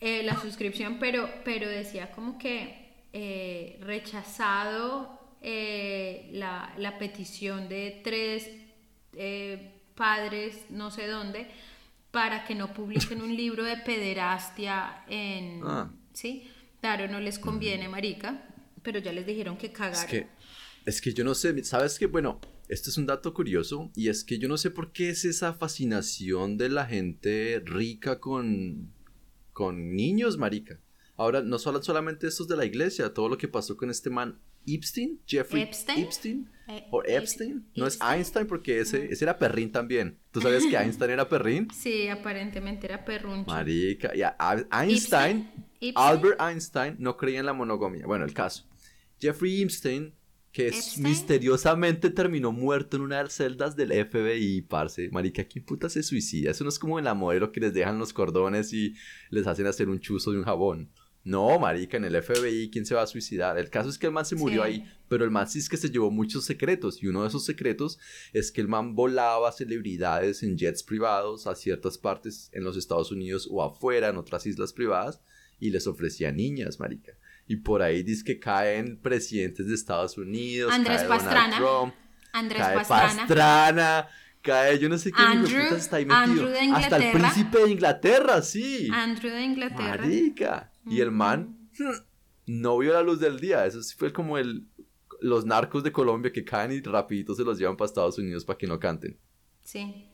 eh, la suscripción, pero, pero decía como que eh, rechazado eh, la, la petición de tres eh, padres, no sé dónde, para que no publiquen un *laughs* libro de pederastia en... Ah. ¿Sí? Claro, no les conviene, marica, pero ya les dijeron que cagaron. Es que, es que yo no sé, ¿sabes qué? Bueno, esto es un dato curioso y es que yo no sé por qué es esa fascinación de la gente rica con, con niños, marica. Ahora, no solo solamente estos de la iglesia, todo lo que pasó con este man Epstein, Jeffrey Epstein. Epstein, Eh, o Ep- Epstein, no es Epstein. Einstein porque ese, ese era perrín también. ¿Tú sabías que Einstein era perrín? Sí, aparentemente era perruncho. Marica, y a- a- Einstein, Epstein. Albert Einstein no creía en la monogamia. Bueno, el caso. Jeffrey Epstein, que Epstein. misteriosamente terminó muerto en una de las celdas del FBI, parce. Marica, ¿quién puta se suicida? Eso no es como en la modelo que les dejan los cordones y les hacen hacer un chuzo de un jabón. No, marica, en el FBI, ¿quién se va a suicidar? El caso es que el man se murió Sí. ahí, pero el man sí es que se llevó muchos secretos, y uno de esos secretos es que el man volaba celebridades en jets privados a ciertas partes en los Estados Unidos o afuera, en otras islas privadas, y les ofrecía niñas, marica. Y por ahí dice que caen presidentes de Estados Unidos, Andrés cae Donald Pastrana. Trump, Andrés cae Pastrana. Pastrana, cae yo no sé qué hijo Andrew- putas está ahí metido. Andrew de Hasta el príncipe de Inglaterra, sí. Andrew de Inglaterra. Marica. Y el man no vio la luz del día. Eso sí fue como el los narcos de Colombia que caen y rapidito se los llevan para Estados Unidos para que no canten. Sí.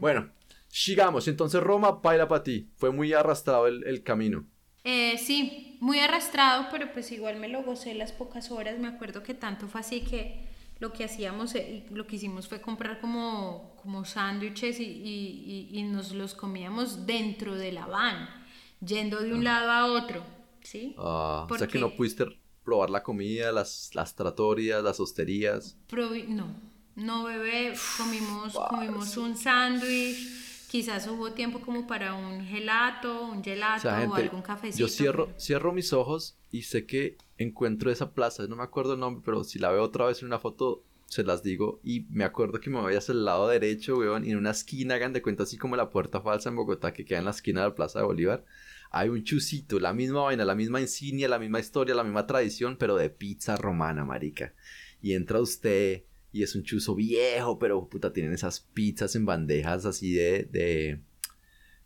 Bueno, sigamos. Entonces Roma baila para ti. Fue muy arrastrado el, el camino. Eh, sí, muy arrastrado, pero pues igual me lo gocé las pocas horas. Me acuerdo que tanto fue así que lo que hacíamos, eh, lo que hicimos fue comprar como, como sándwiches y, y- y- y nos los comíamos dentro de la van, yendo de un lado a otro, ¿sí? Ah, o sea que no pudiste probar la comida, las, las tratorias, las hosterías. No, no bebé, comimos, comimos un sándwich, quizás hubo tiempo como para un gelato, un O gelato o algún cafecito. yo cierro, cierro mis ojos y sé que encuentro esa plaza. No me acuerdo el nombre, pero si la veo otra vez en una foto, se las digo. Y me acuerdo que me voy hacia el lado derecho, weón, y en una esquina, hagan de cuenta así como la puerta falsa en Bogotá que queda en la esquina de la Plaza de Bolívar. Hay un chusito, la misma vaina, la misma insignia, la misma historia, la misma tradición, pero de pizza romana, marica. Y entra usted y es un chuzo viejo, pero puta, tienen esas pizzas en bandejas así de, de,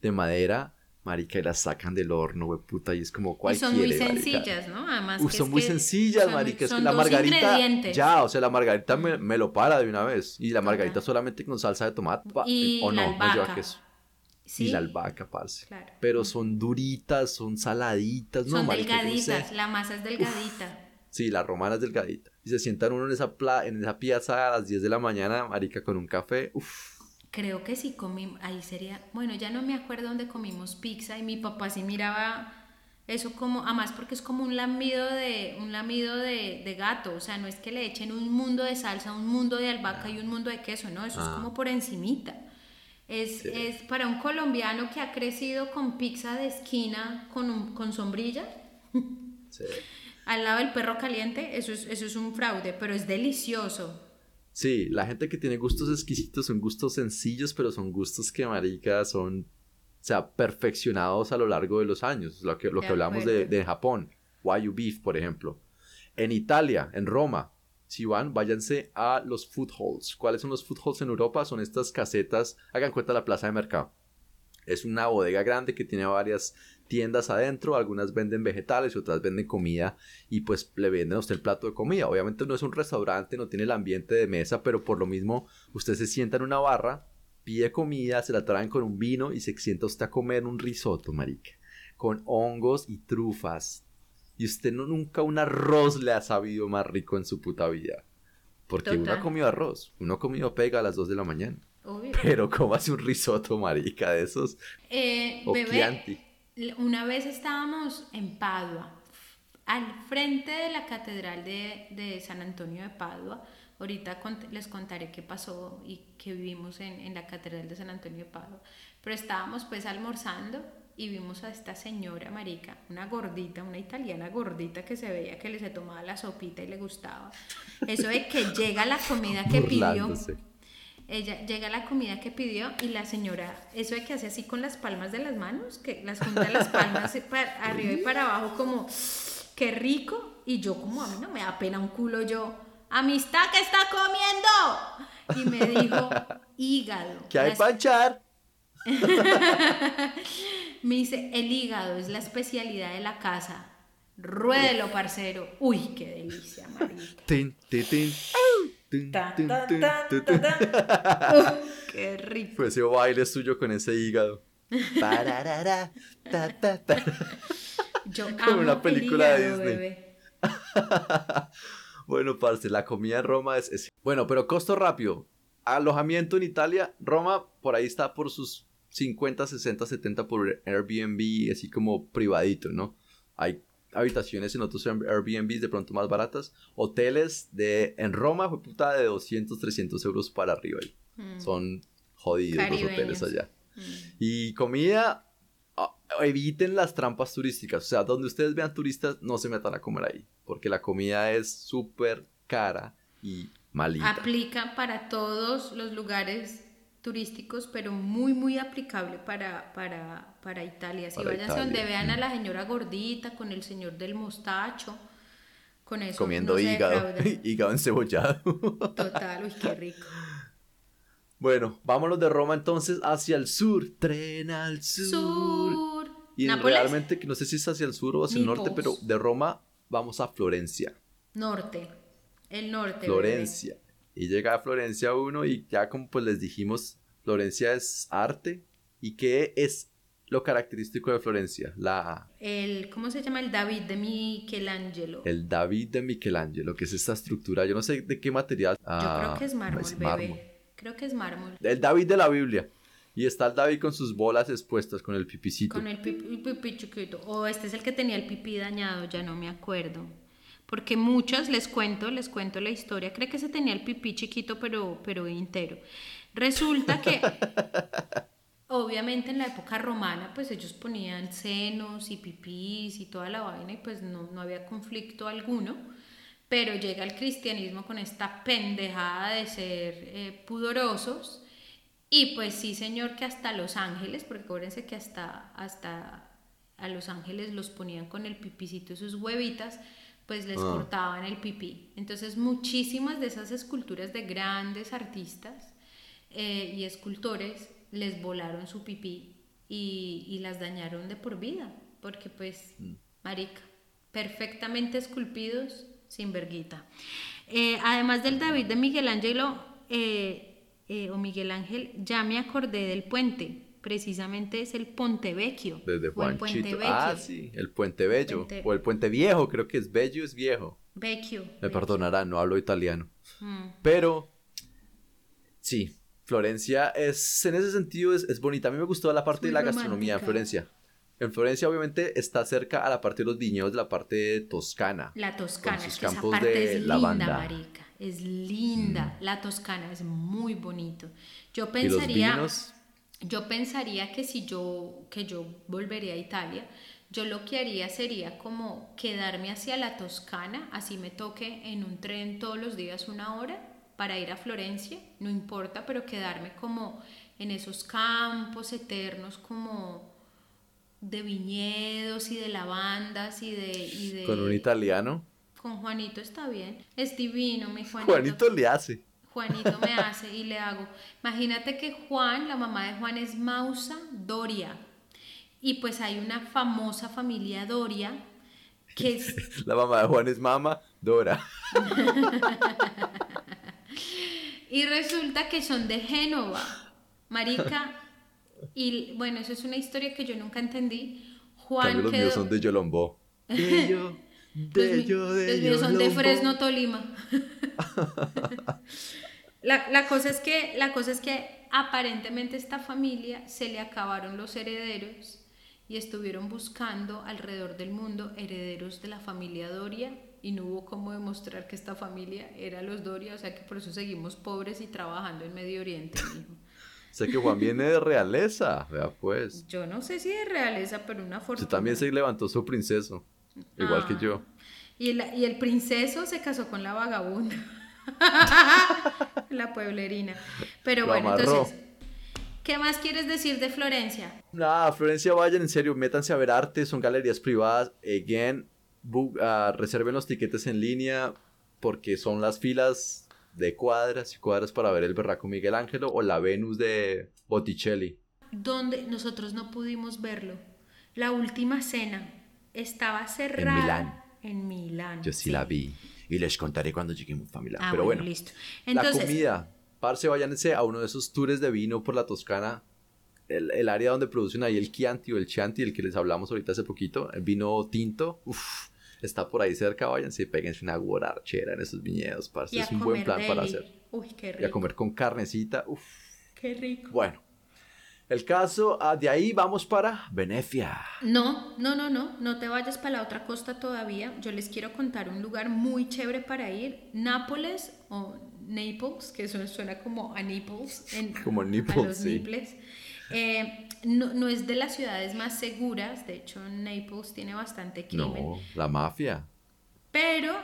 de madera marica, y las sacan del horno, güey, puta, y es como Y cualquiera. son muy sencillas, ¿no? Además. Uf, que son es muy que sencillas, son- marica. Es son que la margarita. Ya, o sea, la margarita me, me lo para de una vez. Y la margarita solamente con salsa de tomate. Y o la no, no lleva albahaca. queso. Sí, Y la albahaca, parce. Claro. Pero son duritas, son saladitas, son marica, no sé. delgaditas, la masa es delgadita. Sí, la romana es delgadita. Y se sientan uno en esa, pla- en esa piazza a las 10 de la mañana, marica, con un café. Uf. Creo que sí comimos, ahí sería, bueno, ya no me acuerdo dónde comimos pizza y mi papá sí miraba eso como, además porque es como un lamido de, un lamido de, de gato, o sea, no es que le echen un mundo de salsa, un mundo de albahaca y un mundo de queso, no, eso es Ah. como por encimita. Es, Sí. es para un colombiano que ha crecido con pizza de esquina con, un- con sombrilla, Sí. *laughs* al lado del perro caliente, eso es, eso es un fraude, pero es delicioso. Sí, la gente que tiene gustos exquisitos son gustos sencillos, pero son gustos que, marica, son, o sea, perfeccionados a lo largo de los años. Lo que, lo De que hablamos de, de Japón, Wagyu Beef, por ejemplo. En Italia, en Roma, si van, váyanse a los food halls. ¿Cuáles son los food halls en Europa? Son estas casetas, hagan cuenta la plaza de mercado. Es una bodega grande que tiene varias tiendas adentro, algunas venden vegetales y otras venden comida y pues le venden a usted el plato de comida. Obviamente no es un restaurante, no tiene el ambiente de mesa, pero por lo mismo usted se sienta en una barra, pide comida, se la traen con un vino y se sienta usted a comer un risotto, marica, con hongos y trufas. Y usted no, nunca un arroz le ha sabido más rico en su puta vida. Porque uno ha comido arroz, uno ha comido pega a las 2 de la mañana. Obvio. Pero ¿cómo hace un risotto, marica, de esos? Eh, O bebé, Chianti. Una vez estábamos en Padua, al frente de la catedral de, de San Antonio de Padua. Ahorita les contaré qué pasó y qué vivimos en, en la catedral de San Antonio de Padua. Pero estábamos pues almorzando y vimos a esta señora marica, una gordita, una italiana gordita que se veía que le se tomaba la sopita y le gustaba. Eso de que llega la comida que pidió. Ella llega la comida que pidió y la señora, eso de que hace así con las palmas de las manos, que las junta las palmas para arriba y para abajo como, qué rico. Y yo como a mí no me da pena un culo, yo, amistad, ¿qué está comiendo? Y me dijo, hígado. ¿Qué hay echar? *laughs* Me dice, el hígado es la especialidad de la casa. Ruédelo, parcero. Uy, qué delicia, marica. Tin, tin, tin. Tan, tan, tan. *laughs* Uf, qué rico. Fue ese baile suyo con ese hígado. *laughs* Pararara, ta, ta, ta. Yo *laughs* Como amo una el película de hígado, Disney. bebé. Bueno, parce, la comida en Roma es, es- Bueno, pero costo rápido. Alojamiento en Italia. Roma por ahí está por sus 50, 60, 70 por Airbnb, así como privadito, ¿no? Hay habitaciones en otros Airbnbs de pronto más baratas. Hoteles de... En Roma, fue puta, de 200, 300 euros para arriba. Mm. Son jodidos los hoteles allá. Mm. Y comida, ah, eviten las trampas turísticas. O sea, donde ustedes vean turistas, no se metan a comer ahí. Porque la comida es súper cara y malita. Aplica para todos los lugares turísticos, pero muy, muy aplicable para, para, para Italia. Si Para Italia, donde vean a mm. la señora gordita, con el señor del mostacho, con eso. Comiendo no hígado. *laughs* hígado encebollado. Total, uy, qué rico. bueno, vámonos de Roma entonces hacia el sur. Tren al sur. Sur. Y Nápoles, realmente, que no sé si es hacia el sur o hacia el norte, pero de Roma vamos a Florencia. norte. El norte. bebé. Y llega a Florencia uno y ya como pues les dijimos, Florencia es arte. ¿Y qué es lo característico de Florencia? La, El, ¿Cómo se llama? El David de Michelangelo. el David de Michelangelo, que es esta estructura, yo no sé de qué material. Yo ah, creo que es mármol, es bebé. mármol. Creo que es mármol. El David de la Biblia. Y está el David con sus bolas expuestas, con el pipicito. Con el pipí, el pipí chiquito. O este es el que tenía el pipí dañado, ya no me acuerdo. Porque muchas, les cuento, les cuento la historia. Creo que se tenía el pipí chiquito, pero, pero entero. Resulta que, *laughs* obviamente en la época romana, pues ellos ponían senos y pipís y toda la vaina y pues no, no había conflicto alguno. Pero llega el cristianismo con esta pendejada de ser eh, pudorosos. Y pues sí, señor, que hasta Los Ángeles, porque acuérdense que hasta, hasta a Los Ángeles los ponían con el pipicito y sus huevitas, pues les Ah. cortaban el pipí. Entonces muchísimas de esas esculturas de grandes artistas eh, y escultores les volaron su pipí y, y las dañaron de por vida, porque pues, marica, perfectamente esculpidos, sin verguita. Eh, además del David de Miguel Ángelo eh, eh, o Miguel Ángel, ya me acordé del puente. Precisamente es el Ponte Vecchio. Desde Juanchito. Ah, sí, el Puente Bello. Puente- O el Puente Viejo, creo que es Bello, es viejo. Vecchio. Me Vecchio. perdonarán, no hablo italiano. Mm. Pero, sí, Florencia es, en ese sentido, es, es bonita. A mí me gustó la parte de la gastronomía en. Florencia. En Florencia, obviamente, está cerca a la parte de los viñedos de la parte toscana. La Toscana, Con sus es que esa parte de es lavanda. linda, marica. Es linda. La Toscana es muy bonito. Yo Y los pensaría, vinos, yo pensaría que si yo, que yo volvería a Italia, yo lo que haría sería como quedarme hacia la Toscana, así me toque en un tren todos los días una hora para ir a Florencia, no importa, pero quedarme como en esos campos eternos como de viñedos y de lavandas y de... y de- con un italiano. con Juanito está bien. Es divino, mi Juanito. Juanito le hace. Juanito me hace y le hago. Imagínate que Juan, la mamá de Juan es Mausa Doria. Y pues hay una famosa familia Doria que es, *laughs* La mamá de Juan es mama, Dora. *laughs* y resulta que son de Génova, marica. Y bueno, eso es una historia que yo nunca entendí. Juan Cambio, los quedó- míos son de Yolombó. Bello, Los, de los míos son de. Fresno, Tolima. *laughs* la, la cosa es que, la cosa es que aparentemente esta familia se le acabaron los herederos y estuvieron buscando alrededor del mundo herederos de la familia Doria y no hubo cómo demostrar que esta familia era los Doria, o sea que por eso seguimos pobres y trabajando en Medio Oriente, *laughs* mijo. Sé que Juan viene de realeza, vea pues. Yo no sé si de realeza, pero una fortuna. También se levantó su princeso, igual que Ah. yo. Y el, y el princeso se casó con la vagabunda. *laughs* la pueblerina. Pero bueno, amarró. entonces, ¿qué más quieres decir de Florencia? Nada, Florencia, vayan en serio, métanse a ver arte, son galerías privadas. Again, bu- ah, reserven los tiquetes en línea porque son las filas de cuadras y cuadras para ver el Berraco Miguel Ángelo o la Venus de Botticelli. Donde nosotros no pudimos verlo. La última cena estaba cerrada. Milán. En Milán. Yo sí, la vi y les contaré cuando lleguemos familia. Ah, Pero bueno, bueno, listo. la comida. Parce, váyanse a uno de esos tours de vino por la Toscana. El, el área donde producen ahí el Chianti o el Chianti, el que les hablamos ahorita hace poquito. El vino tinto. Uf, está por ahí cerca. Váyanse y péguense una guarachera en esos viñedos, parce. a Es un buen plan para hacer. Uy, qué Y a rico. comer con carnecita. Uf. Qué rico. Bueno. El caso, ah, de ahí vamos para Venecia. No, no, no, no, no te vayas para la otra costa todavía. Yo les quiero contar un lugar muy chévere para ir. Nápoles o Naples, que eso suena como a Naples. En, *laughs* Como a Naples, los sí. Naples. Eh, no, no es de las ciudades más seguras, de hecho Naples tiene bastante crimen. No, la mafia. Pero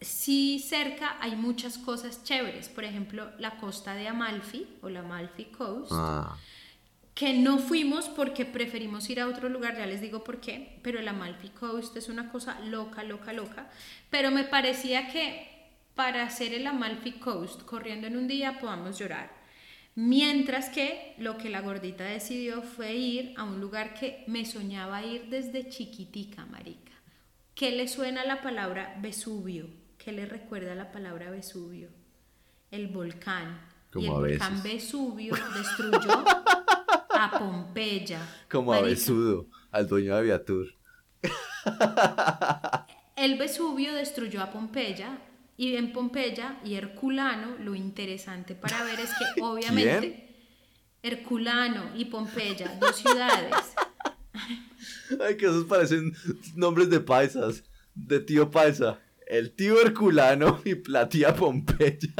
sí cerca hay muchas cosas chéveres. Por ejemplo, la costa de Amalfi o la Amalfi Coast Ah, que no fuimos porque preferimos ir a otro lugar, ya les digo por qué, pero el Amalfi Coast es una cosa loca, loca, loca, pero me parecía que para hacer el Amalfi Coast corriendo en un día podamos llorar. Mientras que lo que la gordita decidió fue ir a un lugar que me soñaba ir desde chiquitica, marica. ¿Qué le suena la palabra Vesubio? ¿Qué le recuerda la palabra Vesubio? El volcán. y el volcán. Vesubio *laughs* destruyó Pompeya. como a besudo, al dueño de Viatur. *laughs* El Vesubio destruyó a Pompeya y en Pompeya y Herculano lo interesante para ver es que *laughs* obviamente Herculano y Pompeya, dos ciudades, *laughs* Ay, que esos parecen nombres de paisas, de tío paisa. El tío Herculano y la tía Pompeya.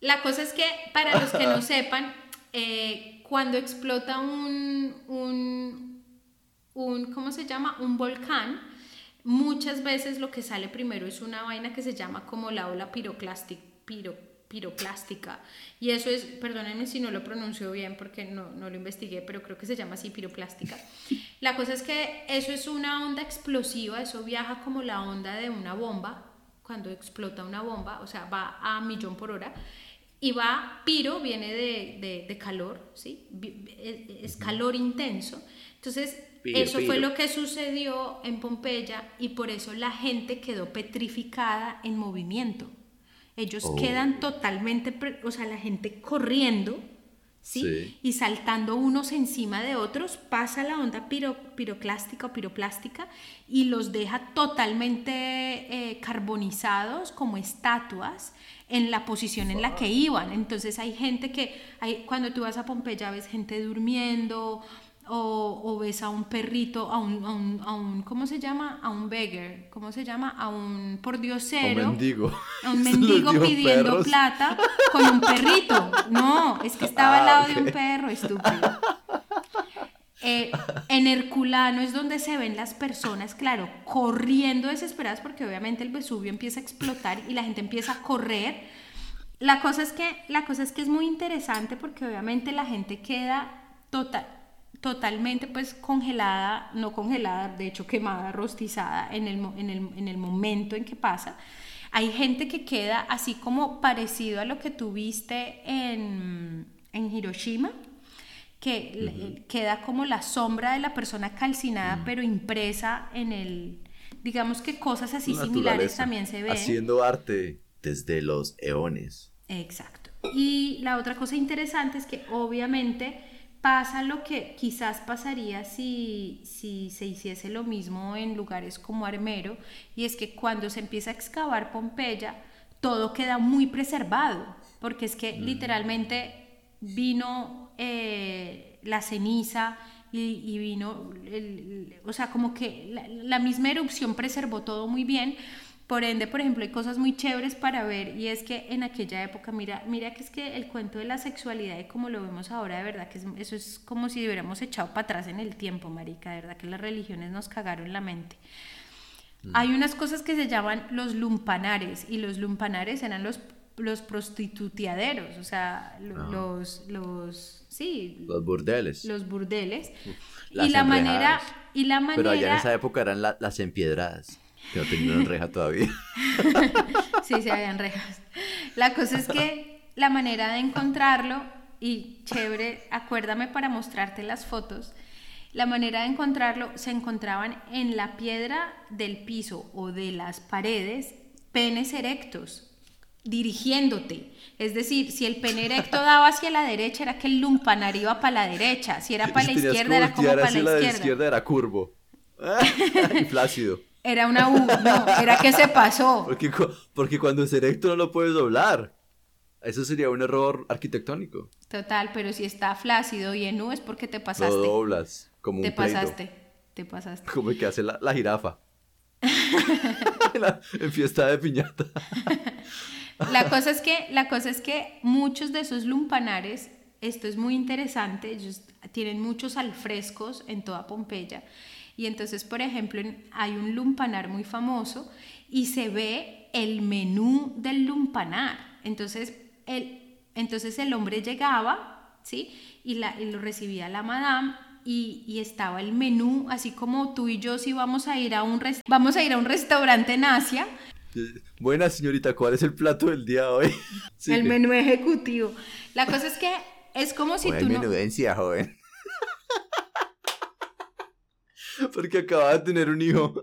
La cosa es que, para los que no sepan, eh, cuando explota un, un, un, ¿cómo se llama? Un volcán, muchas veces lo que sale primero es una vaina que se llama como la ola piroclástica. Piro, piroplástica. Y eso es, perdónenme si no lo pronuncio bien porque no, no lo investigué, pero creo que se llama así piroplástica. La cosa es que eso es una onda explosiva, eso viaja como la onda de una bomba, cuando explota una bomba, o sea, va a millón por hora Y va, piro viene de, de, calor, ¿sí? Es calor intenso. Entonces, eso fue lo que sucedió en Pompeya y por eso la gente quedó petrificada en movimiento. Ellos oh. quedan totalmente, o sea, la gente corriendo, ¿sí? Y saltando unos encima de otros, pasa la onda piro, piroclástica o piroplástica y los deja totalmente eh, carbonizados como estatuas en la posición en la que iban. Entonces hay gente que, hay, cuando tú vas a Pompeya ves gente durmiendo o, ves a un perrito, a un, a, un, ¿cómo se llama? A un beggar, ¿cómo se llama? A un pordiosero. A un mendigo. A un *laughs* mendigo pidiendo plata con un perrito. No, es que estaba al ah, lado de un perro, estúpido. Eh, en Herculano es donde se ven las personas, claro, corriendo desesperadas porque obviamente el Vesubio empieza a explotar y la gente empieza a correr. La cosa es que, la cosa es, que es muy interesante porque obviamente la gente queda total, totalmente pues congelada, no congelada, de hecho quemada, rostizada en el, en el, momento en que pasa. Hay gente que queda así como parecido a lo que tuviste en, en Hiroshima, que queda como la sombra de la persona calcinada, pero impresa en el, digamos que cosas así similares también se ven. Haciendo arte desde los eones. Exacto. Y la otra cosa interesante es que obviamente pasa lo que quizás pasaría si, si se hiciese lo mismo en lugares como Armero, y es que cuando se empieza a excavar Pompeya, todo queda muy preservado, porque es que mm. literalmente vino eh, la ceniza y, vino, o sea, como que la, la misma erupción preservó todo muy bien, por ende, por ejemplo, hay cosas muy chéveres para ver y es que en aquella época, mira, mira que es que el cuento de la sexualidad y como lo vemos ahora, de verdad que eso es como si hubiéramos echado para atrás en el tiempo, marica, de verdad que las religiones nos cagaron la mente. Mm. Hay unas cosas que se llaman los lumpanares y los lumpanares eran los los prostituteaderos, o sea, ah. los, los, sí, los burdeles, los burdeles, y la manera, y la manera, pero allá en esa época eran las empiedradas. Que no tenían *laughs* reja todavía. *laughs* sí, sí habían rejas. La cosa es que la manera de encontrarlo, y chévere, acuérdame para mostrarte las fotos, la manera de encontrarlo se encontraban en la piedra del piso o de las paredes penes erectos dirigiéndote. Es decir, si el pene erecto daba hacia la derecha, era que el lumpanar iba para la derecha. Si era para la izquierda, era como para la izquierda. la izquierda era curvo. y flácido. Era una U, no, era que se pasó. Porque, porque cuando es erecto no lo puedes doblar. Eso sería un error arquitectónico. Total, pero si está flácido y en U es porque te pasaste. Lo doblas, como un Te pasaste, te pasaste. Como el que hace la, jirafa. *laughs* en fiesta de piñata. *laughs* la, cosa es que, la cosa es que muchos de esos lumpanares, esto es muy interesante, ellos tienen muchos alfrescos en toda Pompeya y entonces, por ejemplo, hay un lumpanar muy famoso y se ve el menú del lumpanar. Entonces, el, entonces el hombre llegaba, ¿sí? Y, lo recibía la madame y, estaba el menú, así como tú y yo si vamos a ir a un, vamos a ir a un restaurante en Asia. Buena señorita, ¿cuál es el plato del día hoy? *laughs* el menú ejecutivo. La cosa es que es como si tú... Menudencia, joven. *laughs* Porque acaba de tener un hijo.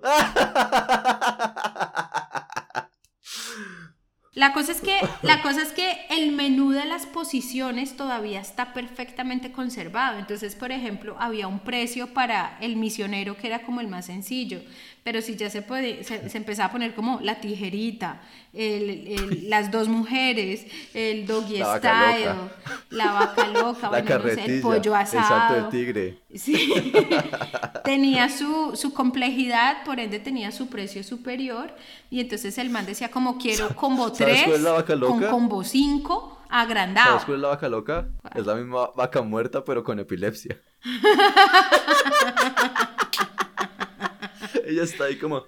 La cosa, es que, la *laughs* cosa es que el menú de las posiciones todavía está perfectamente conservado. Entonces, por ejemplo, había un precio para el misionero que era como el más sencillo, pero si ya se, puede, se, empezaba a poner como la tijerita, *laughs* las dos mujeres, el doggy la style, vaca la vaca loca, *laughs* el pollo asado. El tigre. Sí. *laughs* tenía su, su, complejidad, por ende tenía su precio superior. Y entonces el man decía como quiero combo 3 con combo 5 agrandado. ¿Sabes cuál es la vaca loca? Es la misma vaca muerta pero con epilepsia. Ella está ahí como...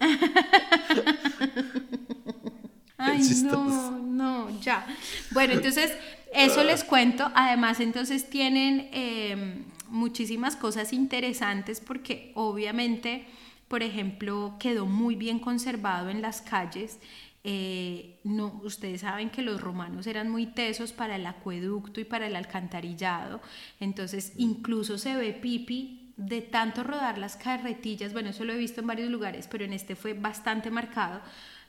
*laughs* Ay, no, no, ya. Bueno, entonces, eso les cuento. Además, entonces tienen em, muchísimas cosas interesantes porque obviamente, por ejemplo, quedó muy bien conservado en las calles Eh, no, ustedes saben que los romanos eran muy tesos para el acueducto y para el alcantarillado, entonces incluso se ve pipi de tanto rodar las carretillas, bueno, eso lo he visto en varios lugares, pero en este fue bastante marcado,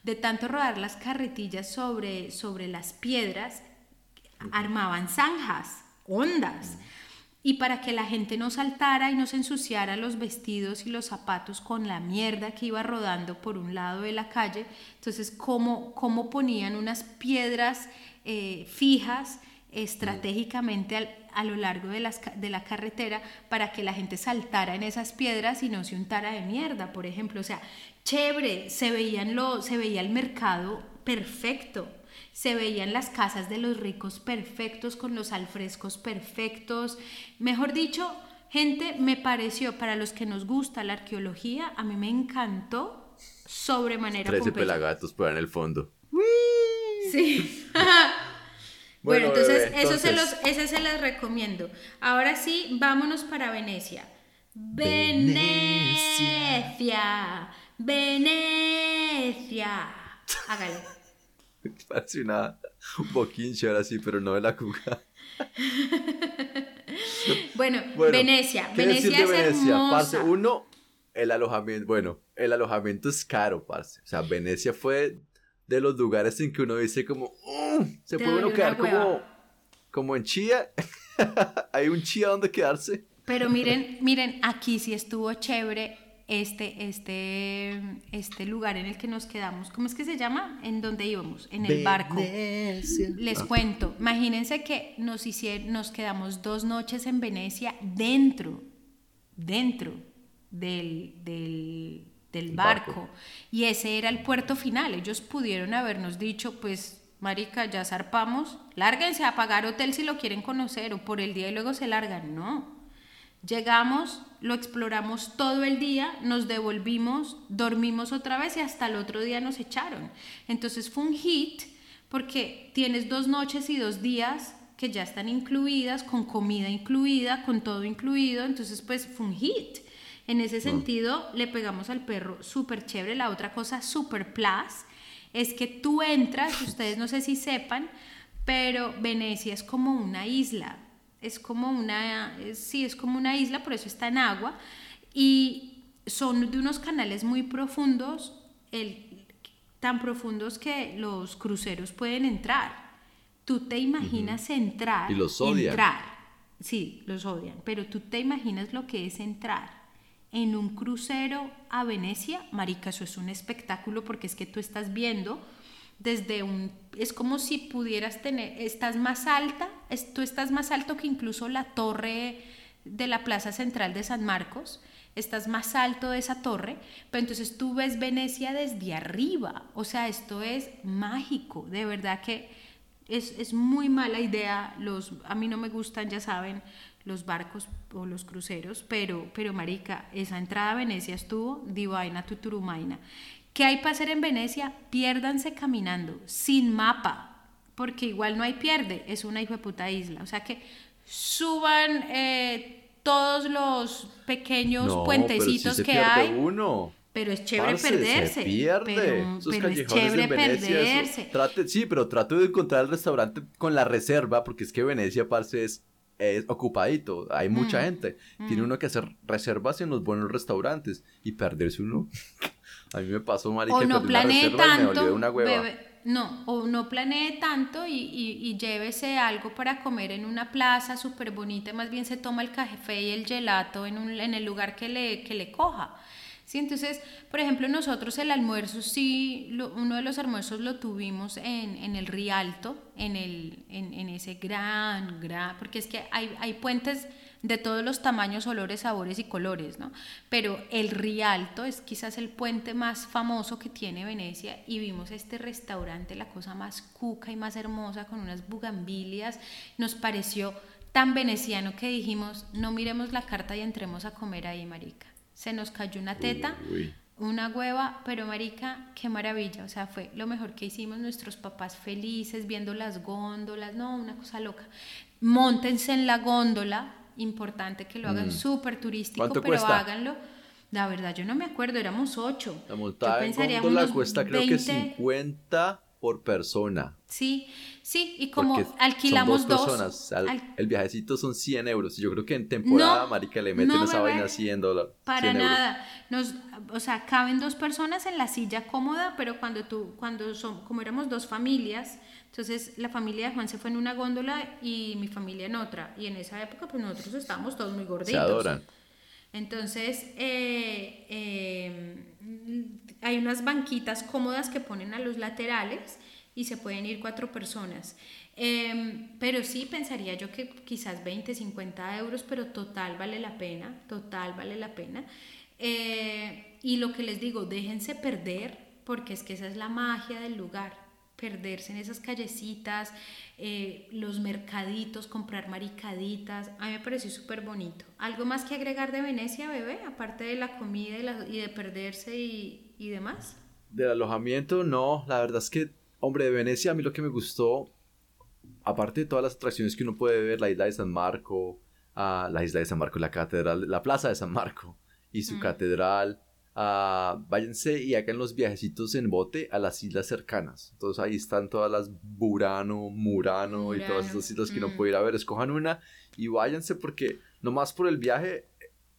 de tanto rodar las carretillas sobre, sobre las piedras, armaban zanjas, ondas. Y para que la gente no saltara y no se ensuciara los vestidos y los zapatos con la mierda que iba rodando por un lado de la calle, entonces cómo, cómo ponían unas piedras eh, fijas estratégicamente a lo largo de, las, de la carretera para que la gente saltara en esas piedras y no se untara de mierda, por ejemplo. O sea, chévere, se, veían lo, se veía el mercado perfecto, se veían las casas de los ricos perfectos, con los alfrescos perfectos. Mejor dicho, gente, me pareció, para los que nos gusta la arqueología, a mí me encantó sobremanera. Trece pelagatos por en el fondo. Sí. *laughs* *laughs* bueno, entonces, eso se los, ese se los recomiendo. Ahora sí, vámonos para Venecia. Venecia. Venecia. Hágale. *laughs* Parece una, un boquinche ahora sí, pero no de la cuca. *laughs* bueno, Venecia. Venecia es Venecia? Parce, uno, el alojamiento, bueno, el alojamiento es caro, parce. O sea, Venecia fue de los lugares en que uno dice como, mm, se puede uno quedar como, como en Chía. *laughs* Hay un Chía donde quedarse. Pero miren, *laughs* miren, aquí sí estuvo chévere este, este, este lugar en el que nos quedamos. ¿Cómo es que se llama? En donde íbamos, en el barco. Les ah. cuento, imagínense que nos, hicieron, nos quedamos dos noches en Venecia dentro, dentro del, del, del barco. Y ese era el puerto final. Ellos pudieron habernos dicho, pues, Marica, ya zarpamos, lárguense a pagar hotel si lo quieren conocer o por el día y luego se largan. No. Llegamos, lo exploramos todo el día, nos devolvimos, dormimos otra vez y hasta el otro día nos echaron. Entonces fue un hit porque tienes dos noches y dos días que ya están incluidas, con comida incluida, con todo incluido, entonces pues fue un hit. En ese sentido le pegamos al perro súper chévere. La otra cosa súper plus es que tú entras, ustedes no sé si sepan, pero Venecia es como una isla es como una, sí, es como una isla, por eso está en agua, y son de unos canales muy profundos, el, tan profundos que los cruceros pueden entrar. Tú te imaginas entrar. Y los odian. Entrar. Sí, los odian, pero tú te imaginas lo que es entrar en un crucero a Venecia, marica, eso es un espectáculo porque es que tú estás viendo desde un, es como si pudieras tener, estás más alta, tú estás más alto que incluso la torre de la Plaza Central de San Marcos, estás más alto de esa torre, pero entonces tú ves Venecia desde arriba, o sea, esto es mágico, de verdad que es, es muy mala idea, los, a mí no me gustan, ya saben, los barcos o los cruceros, pero, pero marica, esa entrada a Venecia estuvo divina tuturumaina. ¿Qué hay para hacer en Venecia? Piérdanse caminando, sin mapa, porque igual no hay pierde, es una hijo de puta isla. O sea que suban eh, todos los pequeños puentecitos que hay. Uno. Pero es chévere perderse. Se pierde. Pero, es chévere perderse. trate, sí, pero trato de encontrar el restaurante con la reserva, porque es que Venecia, parce, es, es ocupadito. Hay mucha mm, gente. Tiene mm. uno que hacer reservas en los buenos restaurantes y perderse uno. *laughs* A mí me pasó, marica, o no planee tanto, no, o no planee tanto y, y, llévese algo para comer en una plaza súper bonita, más bien se toma el café y el gelato en, un, en el lugar que le, que le coja. Sí, entonces, por ejemplo, nosotros el almuerzo, sí, uno de los almuerzos lo tuvimos en, en el Rialto, en, el, en, en, ese gran, gran, porque es que hay, hay puentes de todos los tamaños, olores, sabores y colores, ¿no? Pero el Rialto es quizás el puente más famoso que tiene Venecia y vimos este restaurante, la cosa más cuca y más hermosa, con unas bugambilias, nos pareció tan veneciano que dijimos, no miremos la carta y entremos a comer ahí, marica. Se nos cayó una teta. una hueva, pero marica, qué maravilla, o sea, fue lo mejor que hicimos, nuestros papás felices viendo las góndolas, no, una cosa loca. Móntense en la góndola, importante que lo hagan mm. súper turístico, pero háganlo. La verdad, yo no me acuerdo, éramos ocho. La montada en góndola cuesta creo que 50 por persona. Sí, sí, y como alquilamos dos, personas, el viajecito son 100 euros. Yo creo que en temporada, marica, le meten esa vaina 100 dólares. Para nada. Nos, o sea, caben dos personas en la silla cómoda, pero cuando tú, cuando son, como éramos dos familias, entonces la familia de Juan se fue en una góndola y mi familia en otra. Y en esa época, pues nosotros estábamos todos muy gorditos. Se adoran. Entonces, eh, em, hay unas banquitas cómodas que ponen a los laterales y se pueden ir cuatro personas. Em, pero sí, pensaría yo que quizás 20, 50 euros, pero total vale la pena, total vale la pena. Eh, y lo que les digo, déjense perder, porque es que esa es la magia del lugar perderse en esas callecitas, eh, los mercaditos, comprar maricaditas. A mí me pareció súper bonito. ¿Algo más que agregar de Venecia, bebé? Aparte de la comida y, de perderse y, y, demás. Del alojamiento, no. La verdad es que, hombre, de Venecia a mí lo que me gustó, aparte de todas las atracciones que uno puede ver, la isla de San Marco, ah, la isla de San Marco, la catedral, la plaza de San Marco y su mm. catedral uh, váyanse y hagan los viajecitos en bote a las islas cercanas. Entonces ahí están todas las Burano, Murano, y todas esas islas que uno mm. puede ir a ver. Escojan una y váyanse porque nomás por el viaje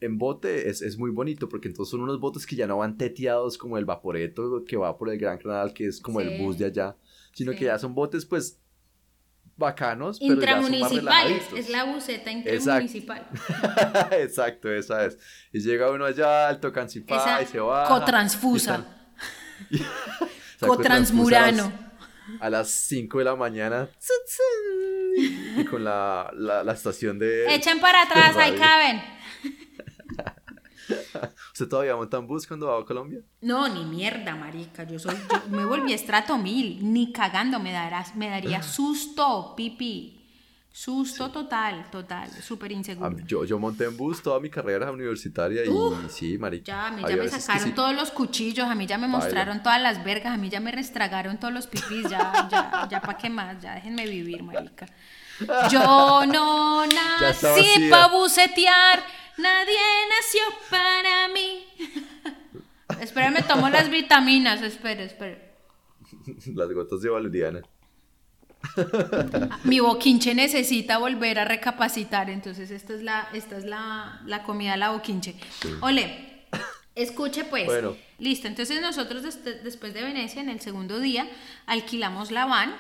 en bote es, es, muy bonito porque entonces son unos botes que ya no van teteados como el vaporeto que va por el Gran Canal, que es como el bus de allá, sino que ya son botes pues bacanos, pero Intramunicipales, es la buceta intramunicipal. *laughs* Exacto. esa es. Y llega uno allá al Tocancipá y se va. Cotransfusa. *laughs* Cotransmurano. A las 5 de la mañana. y con la, la, la estación de. Echen para atrás, ahí caben. ¿Usted todavía monta en bus cuando va a Colombia? No, ni mierda, marica. Yo soy, me volví estrato mil. Ni cagando me darás, me daría *gasps* susto, pipi. Susto total, total, súper inseguro. Yo, yo monté en bus toda mi carrera universitaria y, sí, marica. Ya, a mí ya me sacaron todos los cuchillos, a mí ya me mostraron todas las vergas, a mí ya me restragaron todos los pipis, ya, ya, ya, ¿pa' qué más? Ya déjenme vivir, marica. Yo no *laughs* nací pa' bucetear Nadie nació para mí. Espérame, tomo las vitaminas. Espere, espere. Las gotas de valeriana. Mi boquinche necesita volver a recapacitar. Entonces, esta es la, esta es la, la comida de la boquinche. Ole, escuche pues. Bueno. Listo. Entonces, nosotros después de Venecia, en el segundo día, alquilamos la van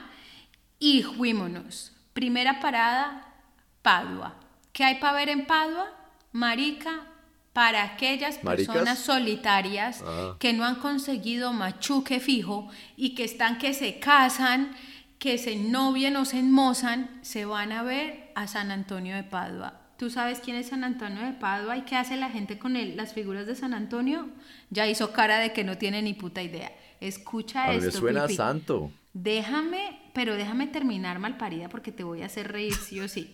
y fuímonos. Primera parada, Padua. ¿Qué hay para ver en Padua? Marica, para aquellas personas solitarias ah. que no han conseguido machuque fijo y que están que se casan, que se novian o se enmozan, se van a ver a San Antonio de Padua. ¿Tú sabes quién es San Antonio de Padua y qué hace la gente con él? Las figuras de San Antonio ya hizo cara de que no tiene ni puta idea. Escucha a esto. Me suena santo. Déjame, pero déjame terminar malparida porque te voy a hacer reír sí o sí.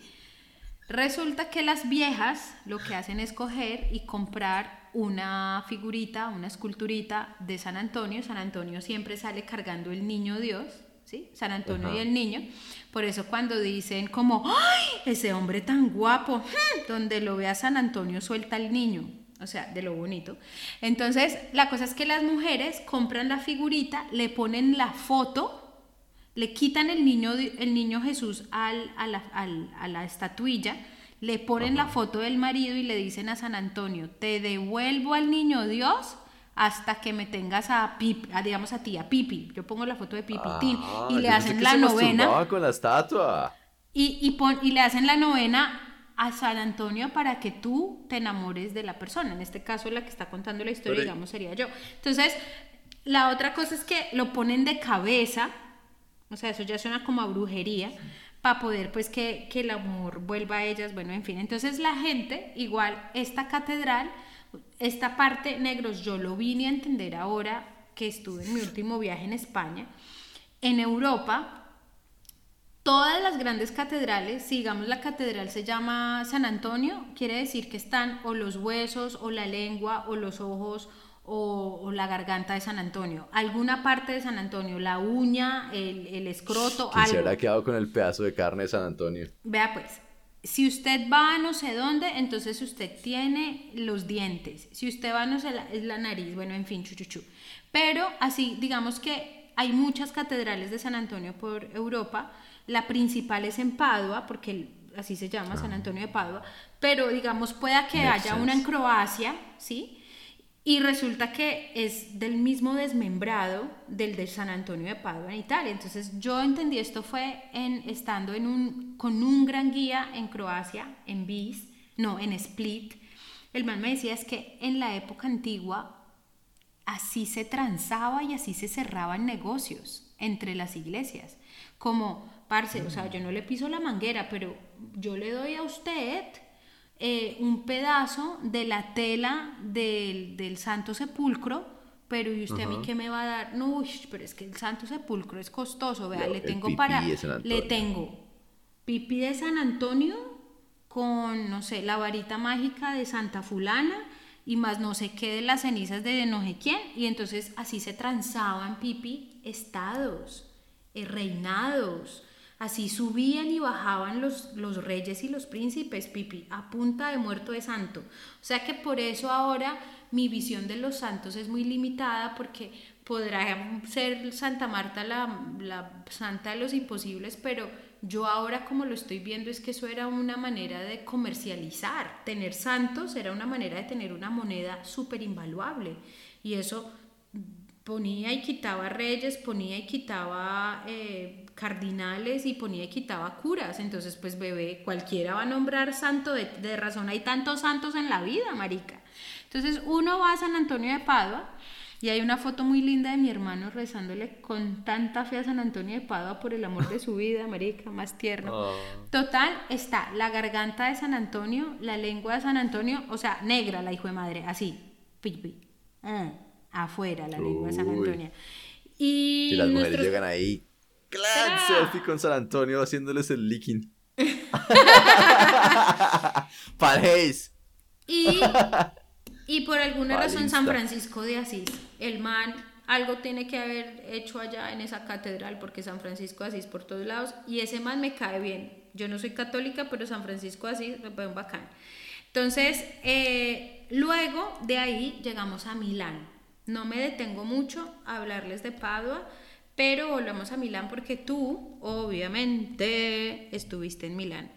Resulta que las viejas lo que hacen es coger y comprar una figurita, una esculturita de San Antonio. San Antonio siempre sale cargando el niño Dios, ¿sí? San Antonio y el niño. Por eso cuando dicen como, ¡ay! Ese hombre tan guapo, ¡hmm! donde lo vea San Antonio suelta al niño. O sea, de lo bonito. Entonces, la cosa es que las mujeres compran la figurita, le ponen la foto le quitan el niño, el niño Jesús al, a, la, a, la, estatuilla, le ponen la foto del marido y le dicen a San Antonio, te devuelvo al niño Dios hasta que me tengas a Pipi, digamos a ti, a Pipi. Yo pongo la foto de Pipitín ah, y le hacen la novena. con la estatua. Y, y, pon, y le hacen la novena a San Antonio para que tú te enamores de la persona. En este caso, la que está contando la historia, digamos, sería yo. Entonces, la otra cosa es que lo ponen de cabeza o sea, eso ya suena como a brujería para poder pues que, el amor vuelva a ellas, bueno, en fin. Entonces la gente, igual, esta catedral, esta parte, negros, yo lo vine a entender ahora que estuve en mi último viaje en España. En Europa, todas las grandes catedrales, si digamos la catedral se llama San Antonio, quiere decir que están o los huesos, o la lengua, o los ojos, o, la garganta de San Antonio, alguna parte de San Antonio, la uña, el, el escroto, algo. se habrá quedado con el pedazo de carne de San Antonio? Vea pues, si usted va a no sé dónde, entonces usted tiene los dientes. Si usted va a no sé, la, es la nariz, bueno, en fin, chuchuchu. Pero así, digamos que hay muchas catedrales de San Antonio por Europa. La principal es en Padua, porque así se llama, San Antonio de Padua. Pero digamos, pueda que haya una en Croacia, ¿sí? Y resulta que es del mismo desmembrado del de San Antonio de Padua en Italia. Entonces yo entendí esto fue en, estando en un, con un gran guía en Croacia, en Bis, no, en Split. El man me decía es que en la época antigua así se transaba y así se cerraban negocios entre las iglesias. Como, parce, o sea, yo no le piso la manguera, pero yo le doy a usted eh, un pedazo de la tela del, Santo Sepulcro, pero ¿y usted a mí qué me va a dar? No, pero es que el Santo Sepulcro es costoso, vea, le tengo para... Le tengo pipí de San Antonio con, no sé, la varita mágica de Santa Fulana y más no sé qué de las cenizas de no sé quién, y entonces así se transaban pipi estados, eh, reinados, Así subían y bajaban los, los reyes y los príncipes, Pipi, a punta de muerto de santo. O sea que por eso ahora mi visión de los santos es muy limitada porque podrá ser Santa Marta la, la santa de los imposibles, pero yo ahora como lo estoy viendo es que eso era una manera de comercializar. Tener santos era una manera de tener una moneda súper invaluable. Y eso ponía y quitaba reyes, ponía y quitaba eh, cardinales y ponía y quitaba curas. Entonces, pues bebé, cualquiera va a nombrar santo de, de, razón. Hay tantos santos en la vida, marica. Entonces, uno va a San Antonio de Padua y hay una foto muy linda de mi hermano rezándole con tanta fe a San Antonio de Padua por el amor de su vida, marica, más tierno. Oh. Total, está la garganta de San Antonio, la lengua de San Antonio, o sea, negra la hijo de madre, así, pipi. Mm afuera, la lengua de San Antonio. Y, las mujeres llegan ahí, ¡clan! Selfie con San Antonio haciéndoles el licking. *laughs* Paréis. Y, y por alguna razón San Francisco de Asís, el man algo tiene que haber hecho allá en esa catedral, porque San Francisco de Asís por todos lados, y ese man me cae bien. Yo no soy católica, pero San Francisco de Asís me un bacán. Entonces, eh, luego de ahí llegamos a Milán. No me detengo mucho a hablarles de Padua, pero volvamos a Milán porque tú, obviamente, estuviste en Milán.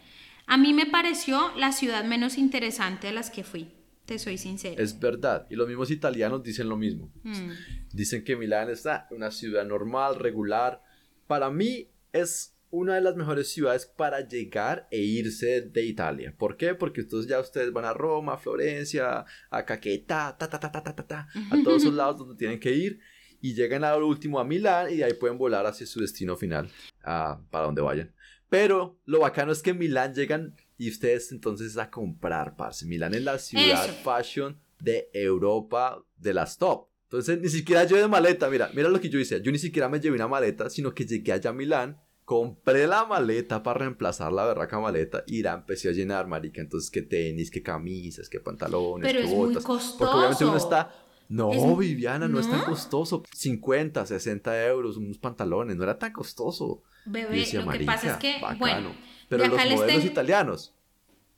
A mí me pareció la ciudad menos interesante a las que fui, te soy sincera. Es verdad, y los mismos italianos dicen lo mismo. Mm. Dicen que Milán es una ciudad normal, regular. Para mí es una de las mejores ciudades para llegar e irse de Italia. ¿Por qué? Porque entonces ya ustedes van a Roma, Florencia, a Caquetá, ta, ta, ta, ta, ta, ta, a todos esos *laughs* lados donde tienen que ir y llegan a lo último a Milán y de ahí pueden volar hacia su destino final, para donde vayan. Pero lo bacano es que en Milán llegan y ustedes entonces a comprar, parce. Milán es la ciudad fashion de Europa de las top. Entonces ni siquiera de maleta, mira, mira lo que yo hice. Yo ni siquiera me llevé una maleta, sino que llegué allá a Milán compré la maleta para reemplazar la berraca maleta y la empecé a llenar, marica. Entonces, qué tenis, qué camisas, qué pantalones, Pero qué es botas. Muy costoso. Porque obviamente uno está. No, Viviana, no, es tan costoso. 50, 60 euros, unos pantalones, no era tan costoso. Bebé, lo que pasa es que, bueno, pero los modelos italianos.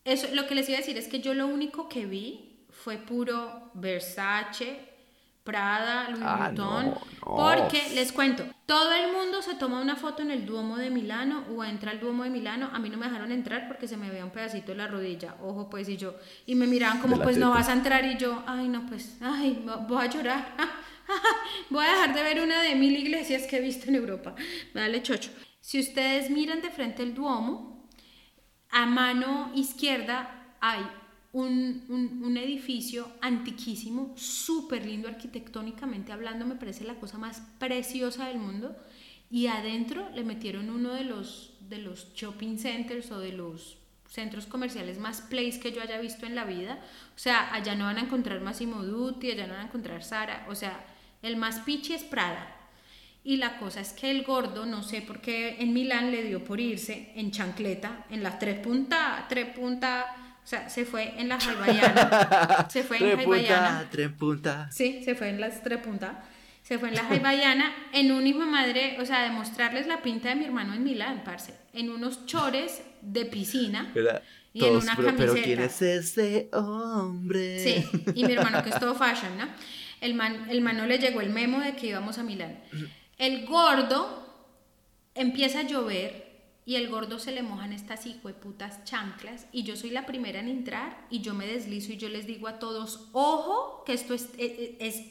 Eso, lo que les iba a decir es que yo lo único que vi fue puro Versace, Prada, Louis ah, Vuitton, porque les cuento, todo el mundo se toma una foto en el Duomo de Milano o entra al Duomo de Milano, a mí no me dejaron entrar porque se me veía un pedacito de la rodilla, ojo pues y yo, y me miraban como pues no vas a entrar y yo, ay no pues, ay voy a llorar, *laughs* voy a dejar de ver una de mil iglesias que he visto en Europa, dale chocho. Si ustedes miran de frente el Duomo, a mano izquierda hay un, edificio antiquísimo, súper lindo arquitectónicamente hablando, me parece la cosa más preciosa del mundo. Y adentro le metieron uno de los, de los shopping centers o de los centros comerciales más place que yo haya visto en la vida. O sea, allá no van a encontrar Massimo Dutti, allá no van a encontrar Sara. O sea, el más pichi es Prada. Y la cosa es que el gordo, no sé por qué en Milán le dio por irse en chancleta, en las tres puntas, tres puntas o sea, se fue en la Jaibayana. *laughs* se fue en Jaibayana. Tres puntas. Sí, se fue en las tres puntas. Se fue en la Jaibaiana en un hijo de madre, o sea, demostrarles la pinta de mi hermano en Milán, parce. En unos chores de piscina. y en una pero, camiseta. pero ¿quién es ese hombre? Sí, y mi hermano que es todo *laughs* fashion, ¿no? El man, el man no le llegó el memo de que íbamos a Milán. El gordo empieza a llover y el gordo se le mojan estas putas chanclas y yo soy la primera en entrar y yo me deslizo y yo les digo a todos, ojo, que esto es, es, es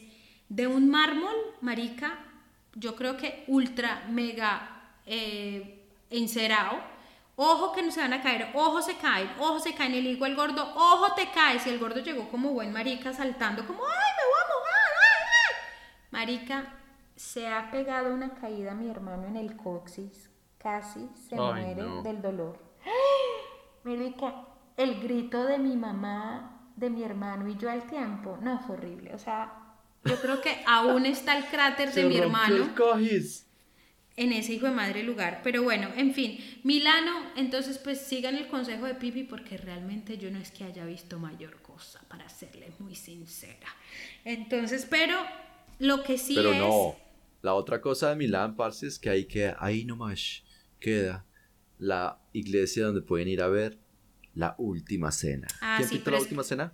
de un mármol, marica, yo creo que ultra, mega eh, encerado. Ojo que no se van a caer, ojo se caen, ojo se caen. Y le digo al gordo, ojo te caes. Y el gordo llegó como buen marica saltando, como, ay, me voy a mojar, ay, ay. Marica, se ha pegado una caída mi hermano en el coxis. Casi se Ay, muere no. del dolor. *gasps* Marica, el grito de mi mamá, de mi hermano y yo al tiempo, no, fue horrible. O sea, yo creo que aún está el cráter de Se mi hermano el cojis. en ese hijo de madre lugar. Pero bueno, en fin, Milano, entonces pues sigan el consejo de Pipi porque realmente yo no es que haya visto mayor cosa, para serle muy sincera. Entonces, pero lo que sí Pero es... no. La otra cosa de Milán, parce, es que ahí queda, ahí nomás queda la iglesia donde pueden ir a ver la última cena. Ah, ¿Quién sí, pintó la es- última cena?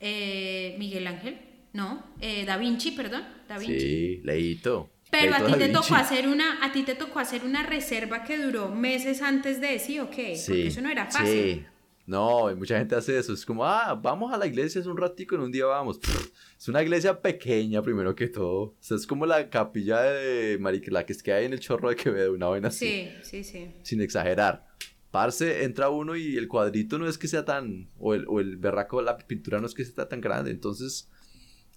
eh, Miguel Ángel, no, eh, Da Vinci, perdón, Da Vinci. Sí, Leito. Pero a ti te tocó hacer una, a ti te tocó hacer una reserva que duró meses antes de sí o qué, porque eso no era fácil. Sí. No, y mucha gente hace eso. Es como, ah, vamos a la iglesia, es un ratico, en un día vamos. Pff, es una iglesia pequeña, primero que todo. O sea, es como la capilla de Marique, la que es que hay en el chorro de Quevedo, una vaina así. Sí, sí, sí. Sin exagerar. Parce, entra uno y el cuadrito no es que sea tan. O el, o el berraco, la pintura no es que sea tan grande. Entonces,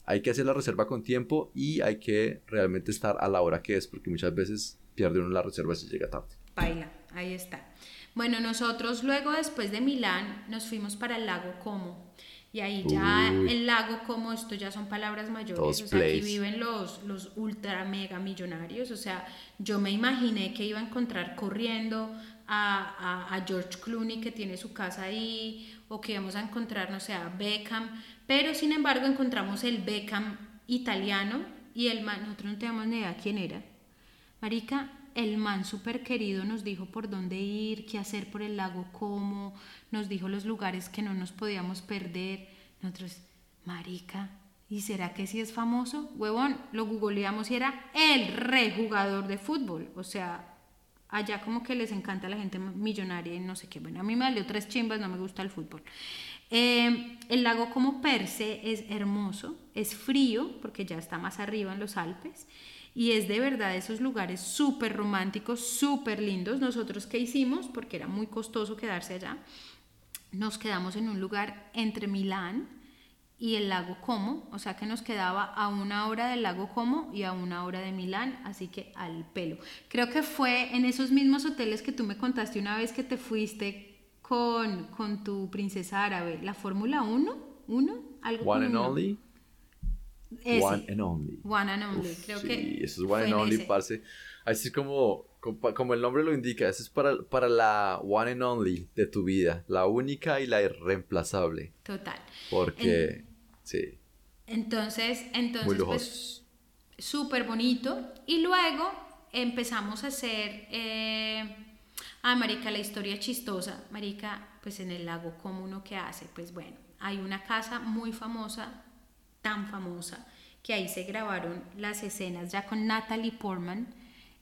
hay que hacer la reserva con tiempo y hay que realmente estar a la hora que es, porque muchas veces pierde uno la reserva si llega tarde. Baila, ahí está. Bueno, nosotros luego después de Milán nos fuimos para el lago Como. Y ahí ya Uy. el lago Como, esto ya son palabras mayores. O sea, aquí viven los, los ultra mega millonarios. O sea, yo me imaginé que iba a encontrar corriendo a, a, a George Clooney que tiene su casa ahí. O que íbamos a encontrar, no sé, a Beckham. Pero sin embargo encontramos el Beckham italiano. Y el man, nosotros no teníamos ni idea quién era. Marica, el man súper querido nos dijo por dónde ir, qué hacer por el lago Como, nos dijo los lugares que no nos podíamos perder. Nosotros, Marica, ¿y será que sí es famoso? Huevón, lo googleamos y era el rejugador de fútbol. O sea, allá como que les encanta a la gente millonaria y no sé qué. Bueno, a mí me valió tres chimbas, no me gusta el fútbol. Eh, el lago como per se es hermoso, es frío porque ya está más arriba en los Alpes y es de verdad esos lugares súper románticos, súper lindos. Nosotros qué hicimos, porque era muy costoso quedarse allá, nos quedamos en un lugar entre Milán y el lago Como, o sea que nos quedaba a una hora del lago Como y a una hora de Milán, así que al pelo. Creo que fue en esos mismos hoteles que tú me contaste una vez que te fuiste con, con tu princesa árabe, la Fórmula 1, ¿uno? Algo One and uno. only. One and only. One and only, Uf, creo sí, que eso es One and Only, ese. parce. Así como, como, como el nombre lo indica, eso es para, para la One and Only de tu vida, la única y la irreemplazable. Total. Porque, sí, Entonces, entonces muy pues, súper bonito. Y luego empezamos a hacer, eh, ah, Marica, la historia chistosa. Marica, pues en el lago, ¿cómo uno que hace? Pues bueno, hay una casa muy famosa, tan famosa, que ahí se grabaron las escenas ya con Natalie Portman,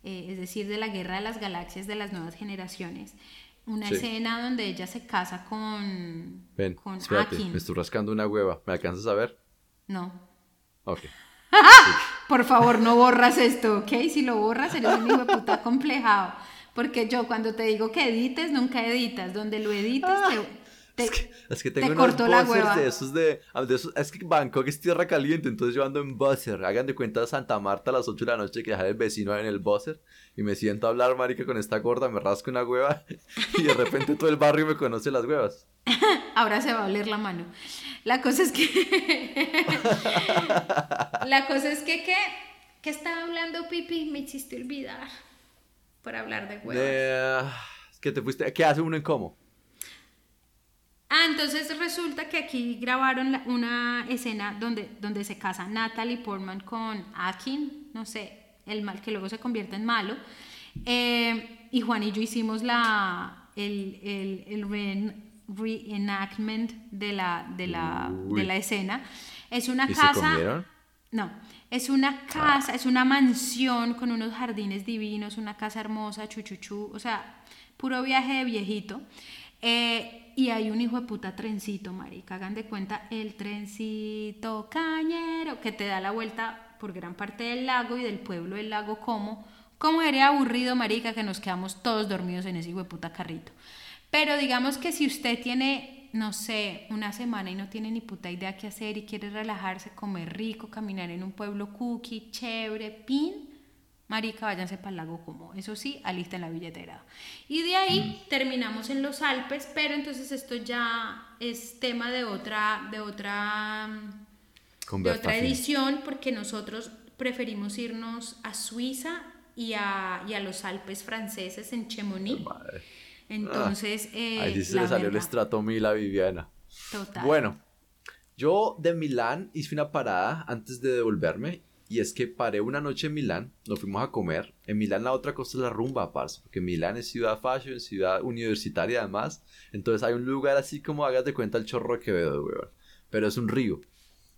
eh, es decir, de la Guerra de las Galaxias de las nuevas generaciones. Una Sí. escena donde ella se casa con, Ven, con espérate, Akin. me estoy rascando una hueva. ¿Me alcanzas a ver? No, Ok. *laughs* Por favor, no borras esto, ¿ok? Si lo borras, eres un hijo de puta complejado. Porque yo cuando te digo que edites, nunca editas. Donde lo edites, te, te- Es que, es que te tengo unos cortó la hueva. de esos de, ah, de esos, es que Bangkok es tierra caliente, entonces yo ando en buzzer. Hagan de cuenta Santa Marta a las 8 de la noche que dejar el vecino en el buzzer y me siento a hablar, marica, con esta gorda, me rasco una hueva *laughs* y de repente todo el barrio me conoce las huevas. *laughs* Ahora se va a oler la mano. La cosa es que... *laughs* la cosa es que, ¿qué? ¿Qué estaba hablando, Pipi? Me hiciste olvidar. Por hablar de huevos. De, ah, que te fuiste, ¿qué hace uno en cómo? Ah, entonces resulta que aquí grabaron la- una escena donde, donde se casa Natalie Portman con Akin, no sé, el mal que luego se convierte en malo. Eh, y Juan y yo hicimos la, el, el, el reen- reenactment de la, de la, de la escena. Es una ¿Y se casa... No, es una casa, es una mansión con unos jardines divinos, una casa hermosa, chuchuchú, o sea, puro viaje de viejito. Eh, y hay un hijo de puta trencito, marica, hagan de cuenta el trencito cañero que te da la vuelta por gran parte del lago y del pueblo del lago como, como sería aburrido, marica, que nos quedamos todos dormidos en ese hijo de puta carrito. Pero digamos que si usted tiene, no sé, una semana y no tiene ni puta idea qué hacer y quiere relajarse, comer rico, caminar en un pueblo cookie, chévere, pin, marica, váyanse para el lago como. Eso sí, alisten la billetera. Y de ahí terminamos en los Alpes, pero entonces esto ya es tema de otra, de otra, de otra edición, porque nosotros preferimos irnos a Suiza y a, y a los Alpes franceses en Chamonix. Madre. Entonces, eh, Ahí sí se le salió el estrato mil a Viviana. Total. Bueno, yo de Milán hice una parada antes de devolverme. Y es que paré una noche en Milán, nos fuimos a comer. En Milán la otra cosa es la rumba, parce, porque Milán es ciudad fashion, ciudad universitaria además. Entonces hay un lugar así como hagas de cuenta el chorro de Quevedo, weón. Pero es un río.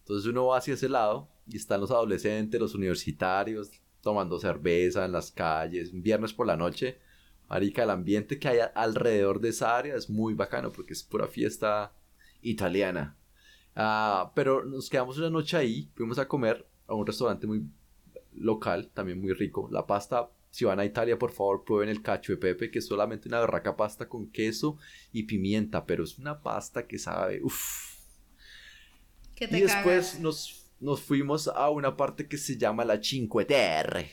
Entonces uno va hacia ese lado y están los adolescentes, los universitarios, tomando cerveza en las calles, un viernes por la noche. Marica, el ambiente que hay alrededor de esa área es muy bacano porque es pura fiesta italiana. Ah, pero nos quedamos una noche ahí, fuimos a comer a un restaurante muy local, también muy rico. La pasta, si van a Italia, por favor, prueben el cacho de pepe, que es solamente una berraca pasta con queso y pimienta, pero es una pasta que sabe, uff. Y después nos, nos fuimos a una parte que se llama la Cinque Terre,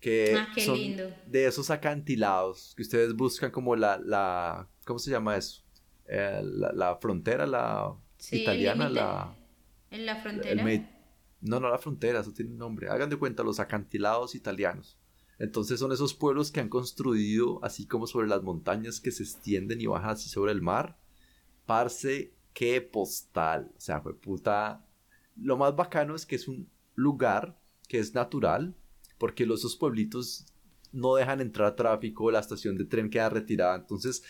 que Ah, qué son lindo. de esos acantilados que ustedes buscan como la, la ¿cómo se llama eso? Eh, la, la frontera, la Sí, italiana, la... En la frontera. No, no la frontera, eso tiene un nombre. Hagan de cuenta los acantilados italianos. Entonces son esos pueblos que han construido así como sobre las montañas que se extienden y bajan así sobre el mar. Parce, qué postal. O sea, fue puta. Lo más bacano es que es un lugar que es natural, porque los, esos pueblitos no dejan entrar tráfico, la estación de tren queda retirada. Entonces,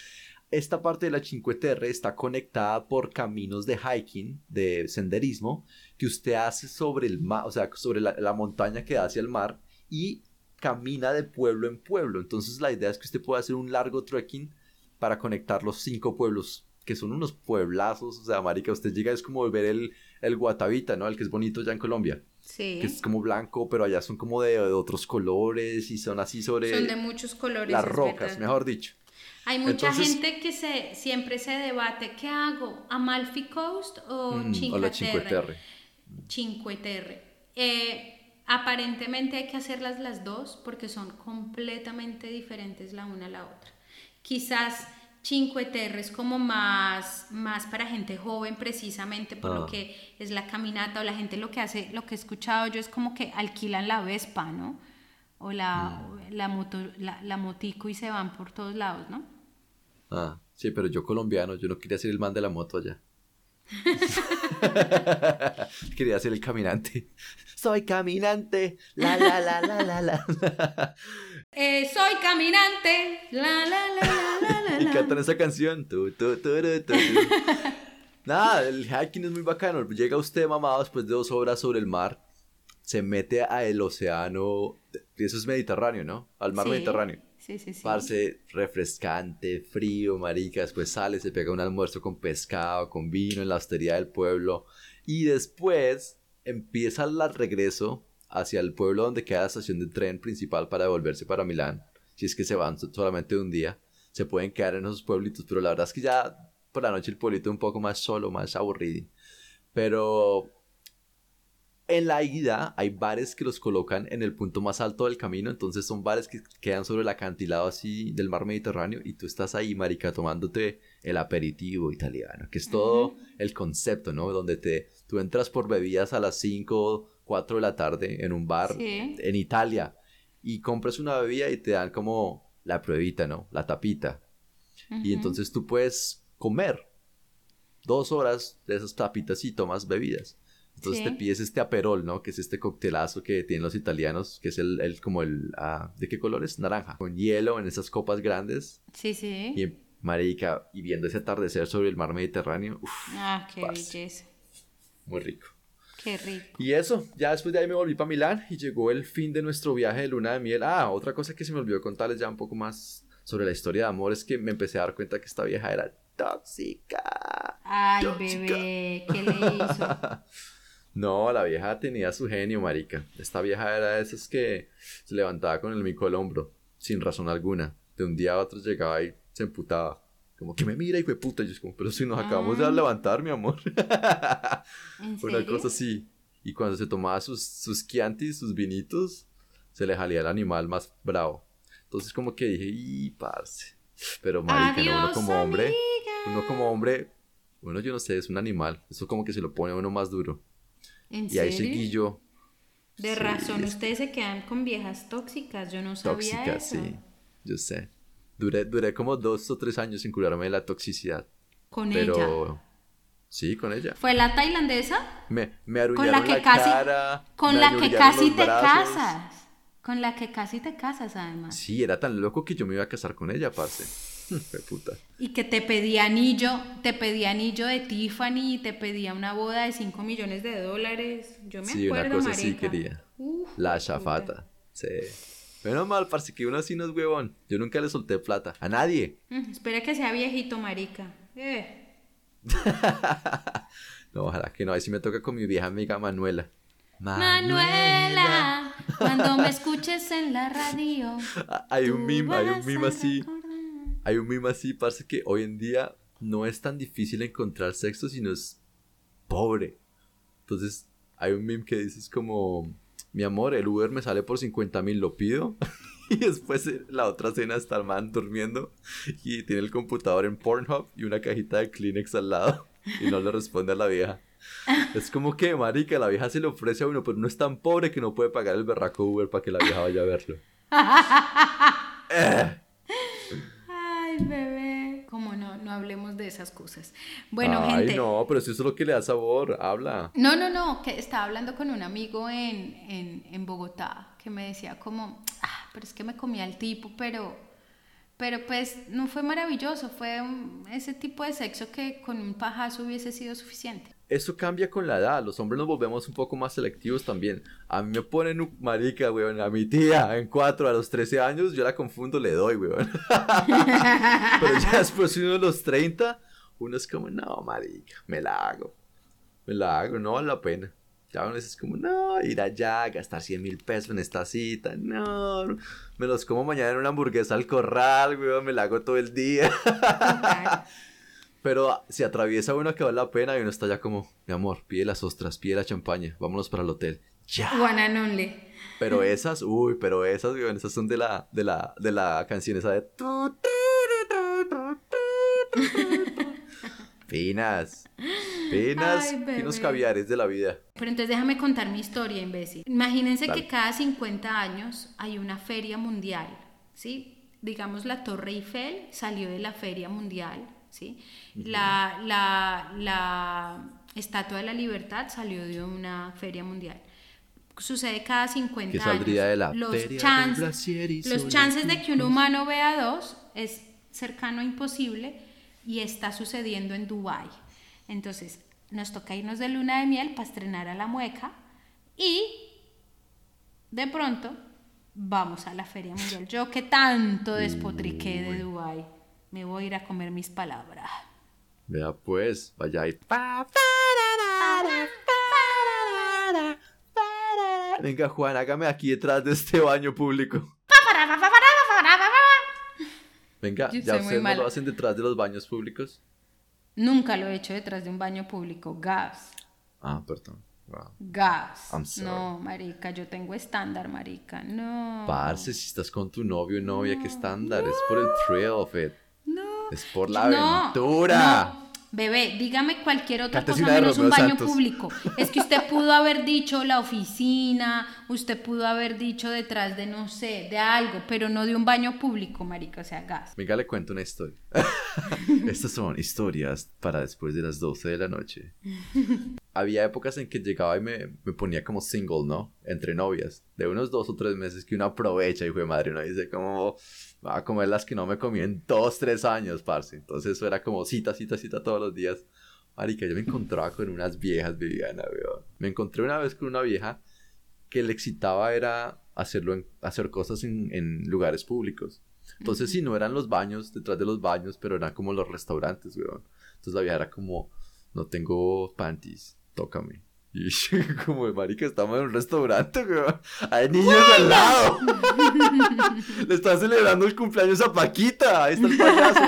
esta parte de la Cinque Terre está conectada por caminos de hiking, de senderismo, que usted hace sobre el mar, o sea, sobre la, la montaña que da hacia el mar y camina de pueblo en pueblo. Entonces, la idea es que usted pueda hacer un largo trekking para conectar los cinco pueblos, que son unos pueblazos, o sea, marica, usted llega, es como ver el, el Guatavita, ¿no? El que es bonito ya en Colombia, Sí. que es como blanco, pero allá son como de, de otros colores y son así sobre Son de muchos colores. las rocas, verdad. mejor dicho. Hay mucha Entonces- gente que se siempre se debate, ¿qué hago? ¿Amalfi Coast o Mm, Cinque o la Cinque Terre? Cinque Terre. Eh, aparentemente hay que hacerlas las dos porque son completamente diferentes la una a la otra. Quizás Cinque Terre es como más, más para gente joven precisamente por lo Ah. que es la caminata o la gente lo que hace, lo que he escuchado yo es como que alquilan la Vespa, ¿no? O la, Mm. la, moto, la, la motico y se van por todos lados, ¿no? Ah, sí, pero yo colombiano, yo no quería ser el man de la moto allá. *laughs* quería ser el caminante. Soy caminante. La la la la la la. *laughs* Eh, soy caminante. La, la, la, la, la, y la, cantan la. esa canción. Tu, tu, tu, tu, tu. *laughs* Nada, el hiking es muy bacano. Llega usted mamado después de dos horas sobre el mar. Se mete al océano. Eso es Mediterráneo, ¿no? Al mar Sí, Mediterráneo. Sí. Parce, refrescante, frío, marica. Después sale, se pega un almuerzo con pescado, con vino en la hostería del pueblo. Y después empieza el regreso hacia el pueblo donde queda la estación de tren principal para devolverse para Milán. Si es que se van so- solamente un día. Se pueden quedar en esos pueblitos, pero la verdad es que ya por la noche el pueblito es un poco más solo, más aburrido. Pero en la ida hay bares que los colocan en el punto más alto del camino, entonces son bares que quedan sobre el acantilado así del mar Mediterráneo y tú estás ahí, marica, tomándote el aperitivo italiano, que es todo el concepto, ¿no? Donde te, tú entras por bebidas a las 5, 4 de la tarde en un bar Sí. en Italia y compras una bebida y te dan como la pruebita, ¿no? La tapita. Y entonces tú puedes comer. dos horas de esas tapitas y tomas bebidas. Entonces te pides este aperol, ¿no? Que es este coctelazo que tienen los italianos, que es el, el como el, ah, ¿de qué colores? Naranja. Con hielo en esas copas grandes Sí, sí. y marica, y viendo ese atardecer sobre el mar Mediterráneo, uf, Ah, qué parce. belleza. muy rico. Qué rico. Y eso, ya después de ahí me volví para Milán y llegó el fin de nuestro viaje de luna de miel. Ah, otra cosa que se me olvidó contarles ya un poco más sobre la historia de amor es que me empecé a dar cuenta que esta vieja era tóxica. Ay, Tóxica. bebé, ¿qué le hizo? *laughs* No, la vieja tenía su genio, marica. Esta vieja era de esas que se levantaba con el mico al hombro, sin razón alguna. De un día a otro llegaba y se emputaba. Como que me mira, hijo de puta. Y yo es como, pero si nos acabamos de Ah. levantar, mi amor. *laughs* ¿En Una cosa así. Y cuando se tomaba sus, sus Chiantis, sus vinitos, se le jalía el animal más bravo. Entonces como que dije, y parce. Pero marica, no, uno como hombre, uno como hombre, uno yo no sé, es un animal. Eso como que se lo pone a uno más duro. ¿En Y ahí seguí yo. De Sí, razón, es ustedes se quedan con viejas tóxicas, yo no sabía tóxica, eso. sí. Yo sé. Duré, duré como dos o tres años sin curarme de la toxicidad. Con Pero... ella. Sí, con ella. ¿Fue la tailandesa? Me, me Con la que casi, cara. con la que casi te brazos. casas. Con la que casi te casas, además. Sí, era tan loco que yo me iba a casar con ella, parce. *laughs* Puta. Y que te pedía anillo, te pedía anillo de Tiffany te pedía una boda de 5 millones de dólares. Yo me Sí, una acuerdo, cosa así marica. quería. Uf, La chafata. Sí. Menos mal, parce, que uno así no es huevón. Yo nunca le solté plata. A nadie. Mm, espera que sea viejito, marica. Eh. *laughs* No, ojalá que no. Ahí sí me toca con mi vieja amiga Manuela. Manuela, cuando me *laughs* escuches en la radio. Hay un meme, hay un meme así. Hay un meme así, parce, que hoy en día no es tan difícil encontrar sexo, sino es pobre. Entonces, hay un meme que dices como, mi amor, el Uber me sale por 50 mil, lo pido. *laughs* y después eh, la otra cena está el man durmiendo y tiene el computador en Pornhub y una cajita de Kleenex al lado y no le responde a la vieja. Es como que, marica, la vieja se le ofrece a uno, pero no es tan pobre que no puede pagar el berraco Uber para que la vieja vaya a verlo. Eh. *laughs* Ay, bebé. Como no, no hablemos de esas cosas. Bueno, Ay, gente. no, pero si eso es lo que le da sabor, habla. No, no, no, que estaba hablando con un amigo en, en, en Bogotá que me decía como, ah, pero es que me comía el tipo, pero, pero pues no fue maravilloso, fue un- ese tipo de sexo que con un pajazo hubiese sido suficiente. Eso cambia con la edad. Los hombres nos volvemos un poco más selectivos también. A mí me ponen un marica, weón. A mi tía en cuatro a los 13 años, yo la confundo, le doy, weón. *laughs* Pero ya después uno de los 30, uno es como, no, marica, me la hago. Me la hago, no vale la pena. Ya uno es como, no, ir allá, gastar 100 mil pesos en esta cita, no. Me los como mañana en una hamburguesa al corral, weón, me la hago todo el día. Pero si atraviesa uno que vale la pena y uno está ya como, mi amor, pide las ostras, pide la champaña, vámonos para el hotel. Ya. One and only. Pero esas, uy, pero esas, esas son de la, de la, de la canción esa de... Finas. Finas. Ay, Finos caviares de la vida. Pero entonces déjame contar mi historia, imbécil. Imagínense Dale. que cada 50 años hay una feria mundial, ¿sí? Digamos, la Torre Eiffel salió de la feria mundial, ¿sí? la, la, la Estatua de la Libertad salió de una feria mundial. Sucede cada 50 Que años. saldría de la los feria chance- los chances de que un humano vea dos es cercano a imposible y está sucediendo en Dubái. Entonces, nos toca irnos de luna de miel para estrenar a la mueca y de pronto vamos a la feria mundial. Yo que tanto despotriqué de Dubái, me voy a ir a comer mis palabras. Vea pues, vaya ahí. Venga, Juan, hágame aquí detrás de este baño público. Venga, Yo ¿ya ustedes no lo hacen detrás de los baños públicos? Nunca lo he hecho detrás de un baño público. Gas. Ah, perdón. Wow. Gas. I'm sorry. No, marica, yo tengo estándar, marica. No. Parce, si estás con tu novio o novia, ¿qué estándar? Es por el thrill of it. No. Es por la No, aventura. no. Bebé, dígame cualquier otra cosa de menos un baño Santos. público. Es que usted pudo haber dicho la oficina, usted pudo haber dicho detrás de, no sé, de algo, pero no de un baño público, marica, o sea, gas. Venga, le cuento una historia. *laughs* Estas son historias para después de las 12 de la noche. *laughs* Había épocas en que llegaba y me, me ponía como single, ¿no? Entre novias. De unos dos o tres meses que uno aprovecha y fue madre, uno dice como, va a comer las que no me comí en dos, tres años, parce. Entonces eso era como cita, cita, cita todos los días. Marica, yo me encontraba con unas viejas, Viviana, weón. Me encontré una vez con una vieja que le excitaba era hacerlo en, hacer cosas en, en lugares públicos. Entonces, si no eran los baños, detrás de los baños, pero eran como los restaurantes, weón. Entonces la vieja era como, no tengo panties, tócame. Y *laughs* como, marica, estamos en un restaurante, weón. Hay niños al lado. *laughs* Le están celebrando el cumpleaños a Paquita. Ahí está el payaso.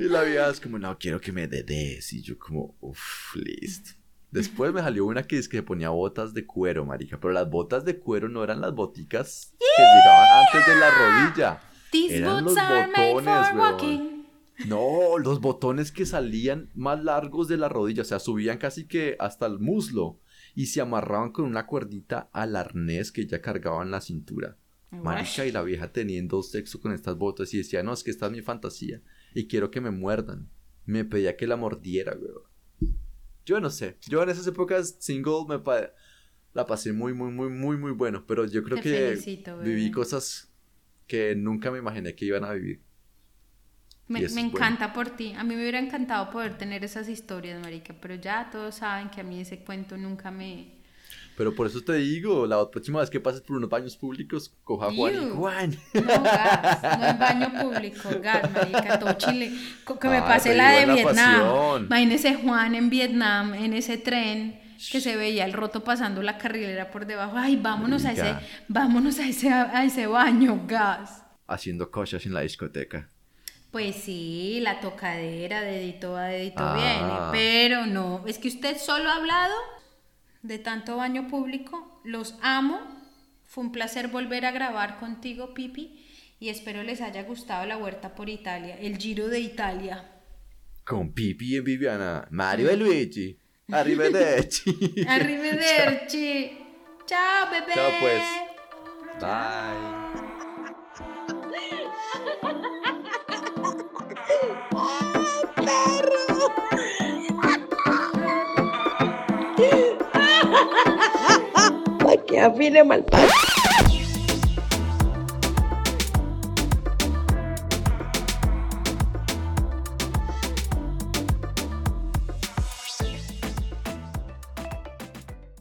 Y la vieja es como, no, quiero que me des. Y yo como, uff, listo. Después me salió una que es que ponía botas de cuero, marica. Pero las botas de cuero no eran las boticas que llegaban antes de la rodilla. These Eran boots los are botones, walking. No, los botones que salían más largos de la rodilla, o sea, subían casi que hasta el muslo y se amarraban con una cuerdita al arnés que ella cargaba en la cintura. Marica y la vieja teniendo sexo con estas botas y decía, no, es que esta es mi fantasía y quiero que me muerdan. Me pedía que la mordiera, weón. Yo no sé, yo en esas épocas single me pa- la pasé muy, muy, muy, muy, muy bueno, pero yo creo Te que felicito, viví cosas que nunca me imaginé que iban a vivir. Me, me es bueno. encanta por ti. A mí me hubiera encantado poder tener esas historias, marica, pero ya todos saben que a mí ese cuento nunca me... Pero por eso te digo, la próxima vez que pases por unos baños públicos, coja a Juan y. Juan. No, gas, no en baño público, gas, marica, todo Chile. Que me Ay, pase la de la Vietnam. pasión. Imagínese Juan en Vietnam, en ese tren que se veía el roto pasando la carrilera por debajo. Ay, vámonos a ese, Marica. vámonos a ese, a ese baño, gas. Haciendo cosas en la discoteca. Pues sí, la tocadera, dedito a dedito Ah. viene, pero no, es que usted solo ha hablado de tanto baño público, los amo, fue un placer volver a grabar contigo, Pipi, y espero les haya gustado la huerta por Italia, el Giro de Italia. Con Pipi y Viviana. Mario y Luigi. Arrivederci. *laughs* Arrivederci. *laughs* Chao, bebé. Chao, pues. Bye. Que afine mal.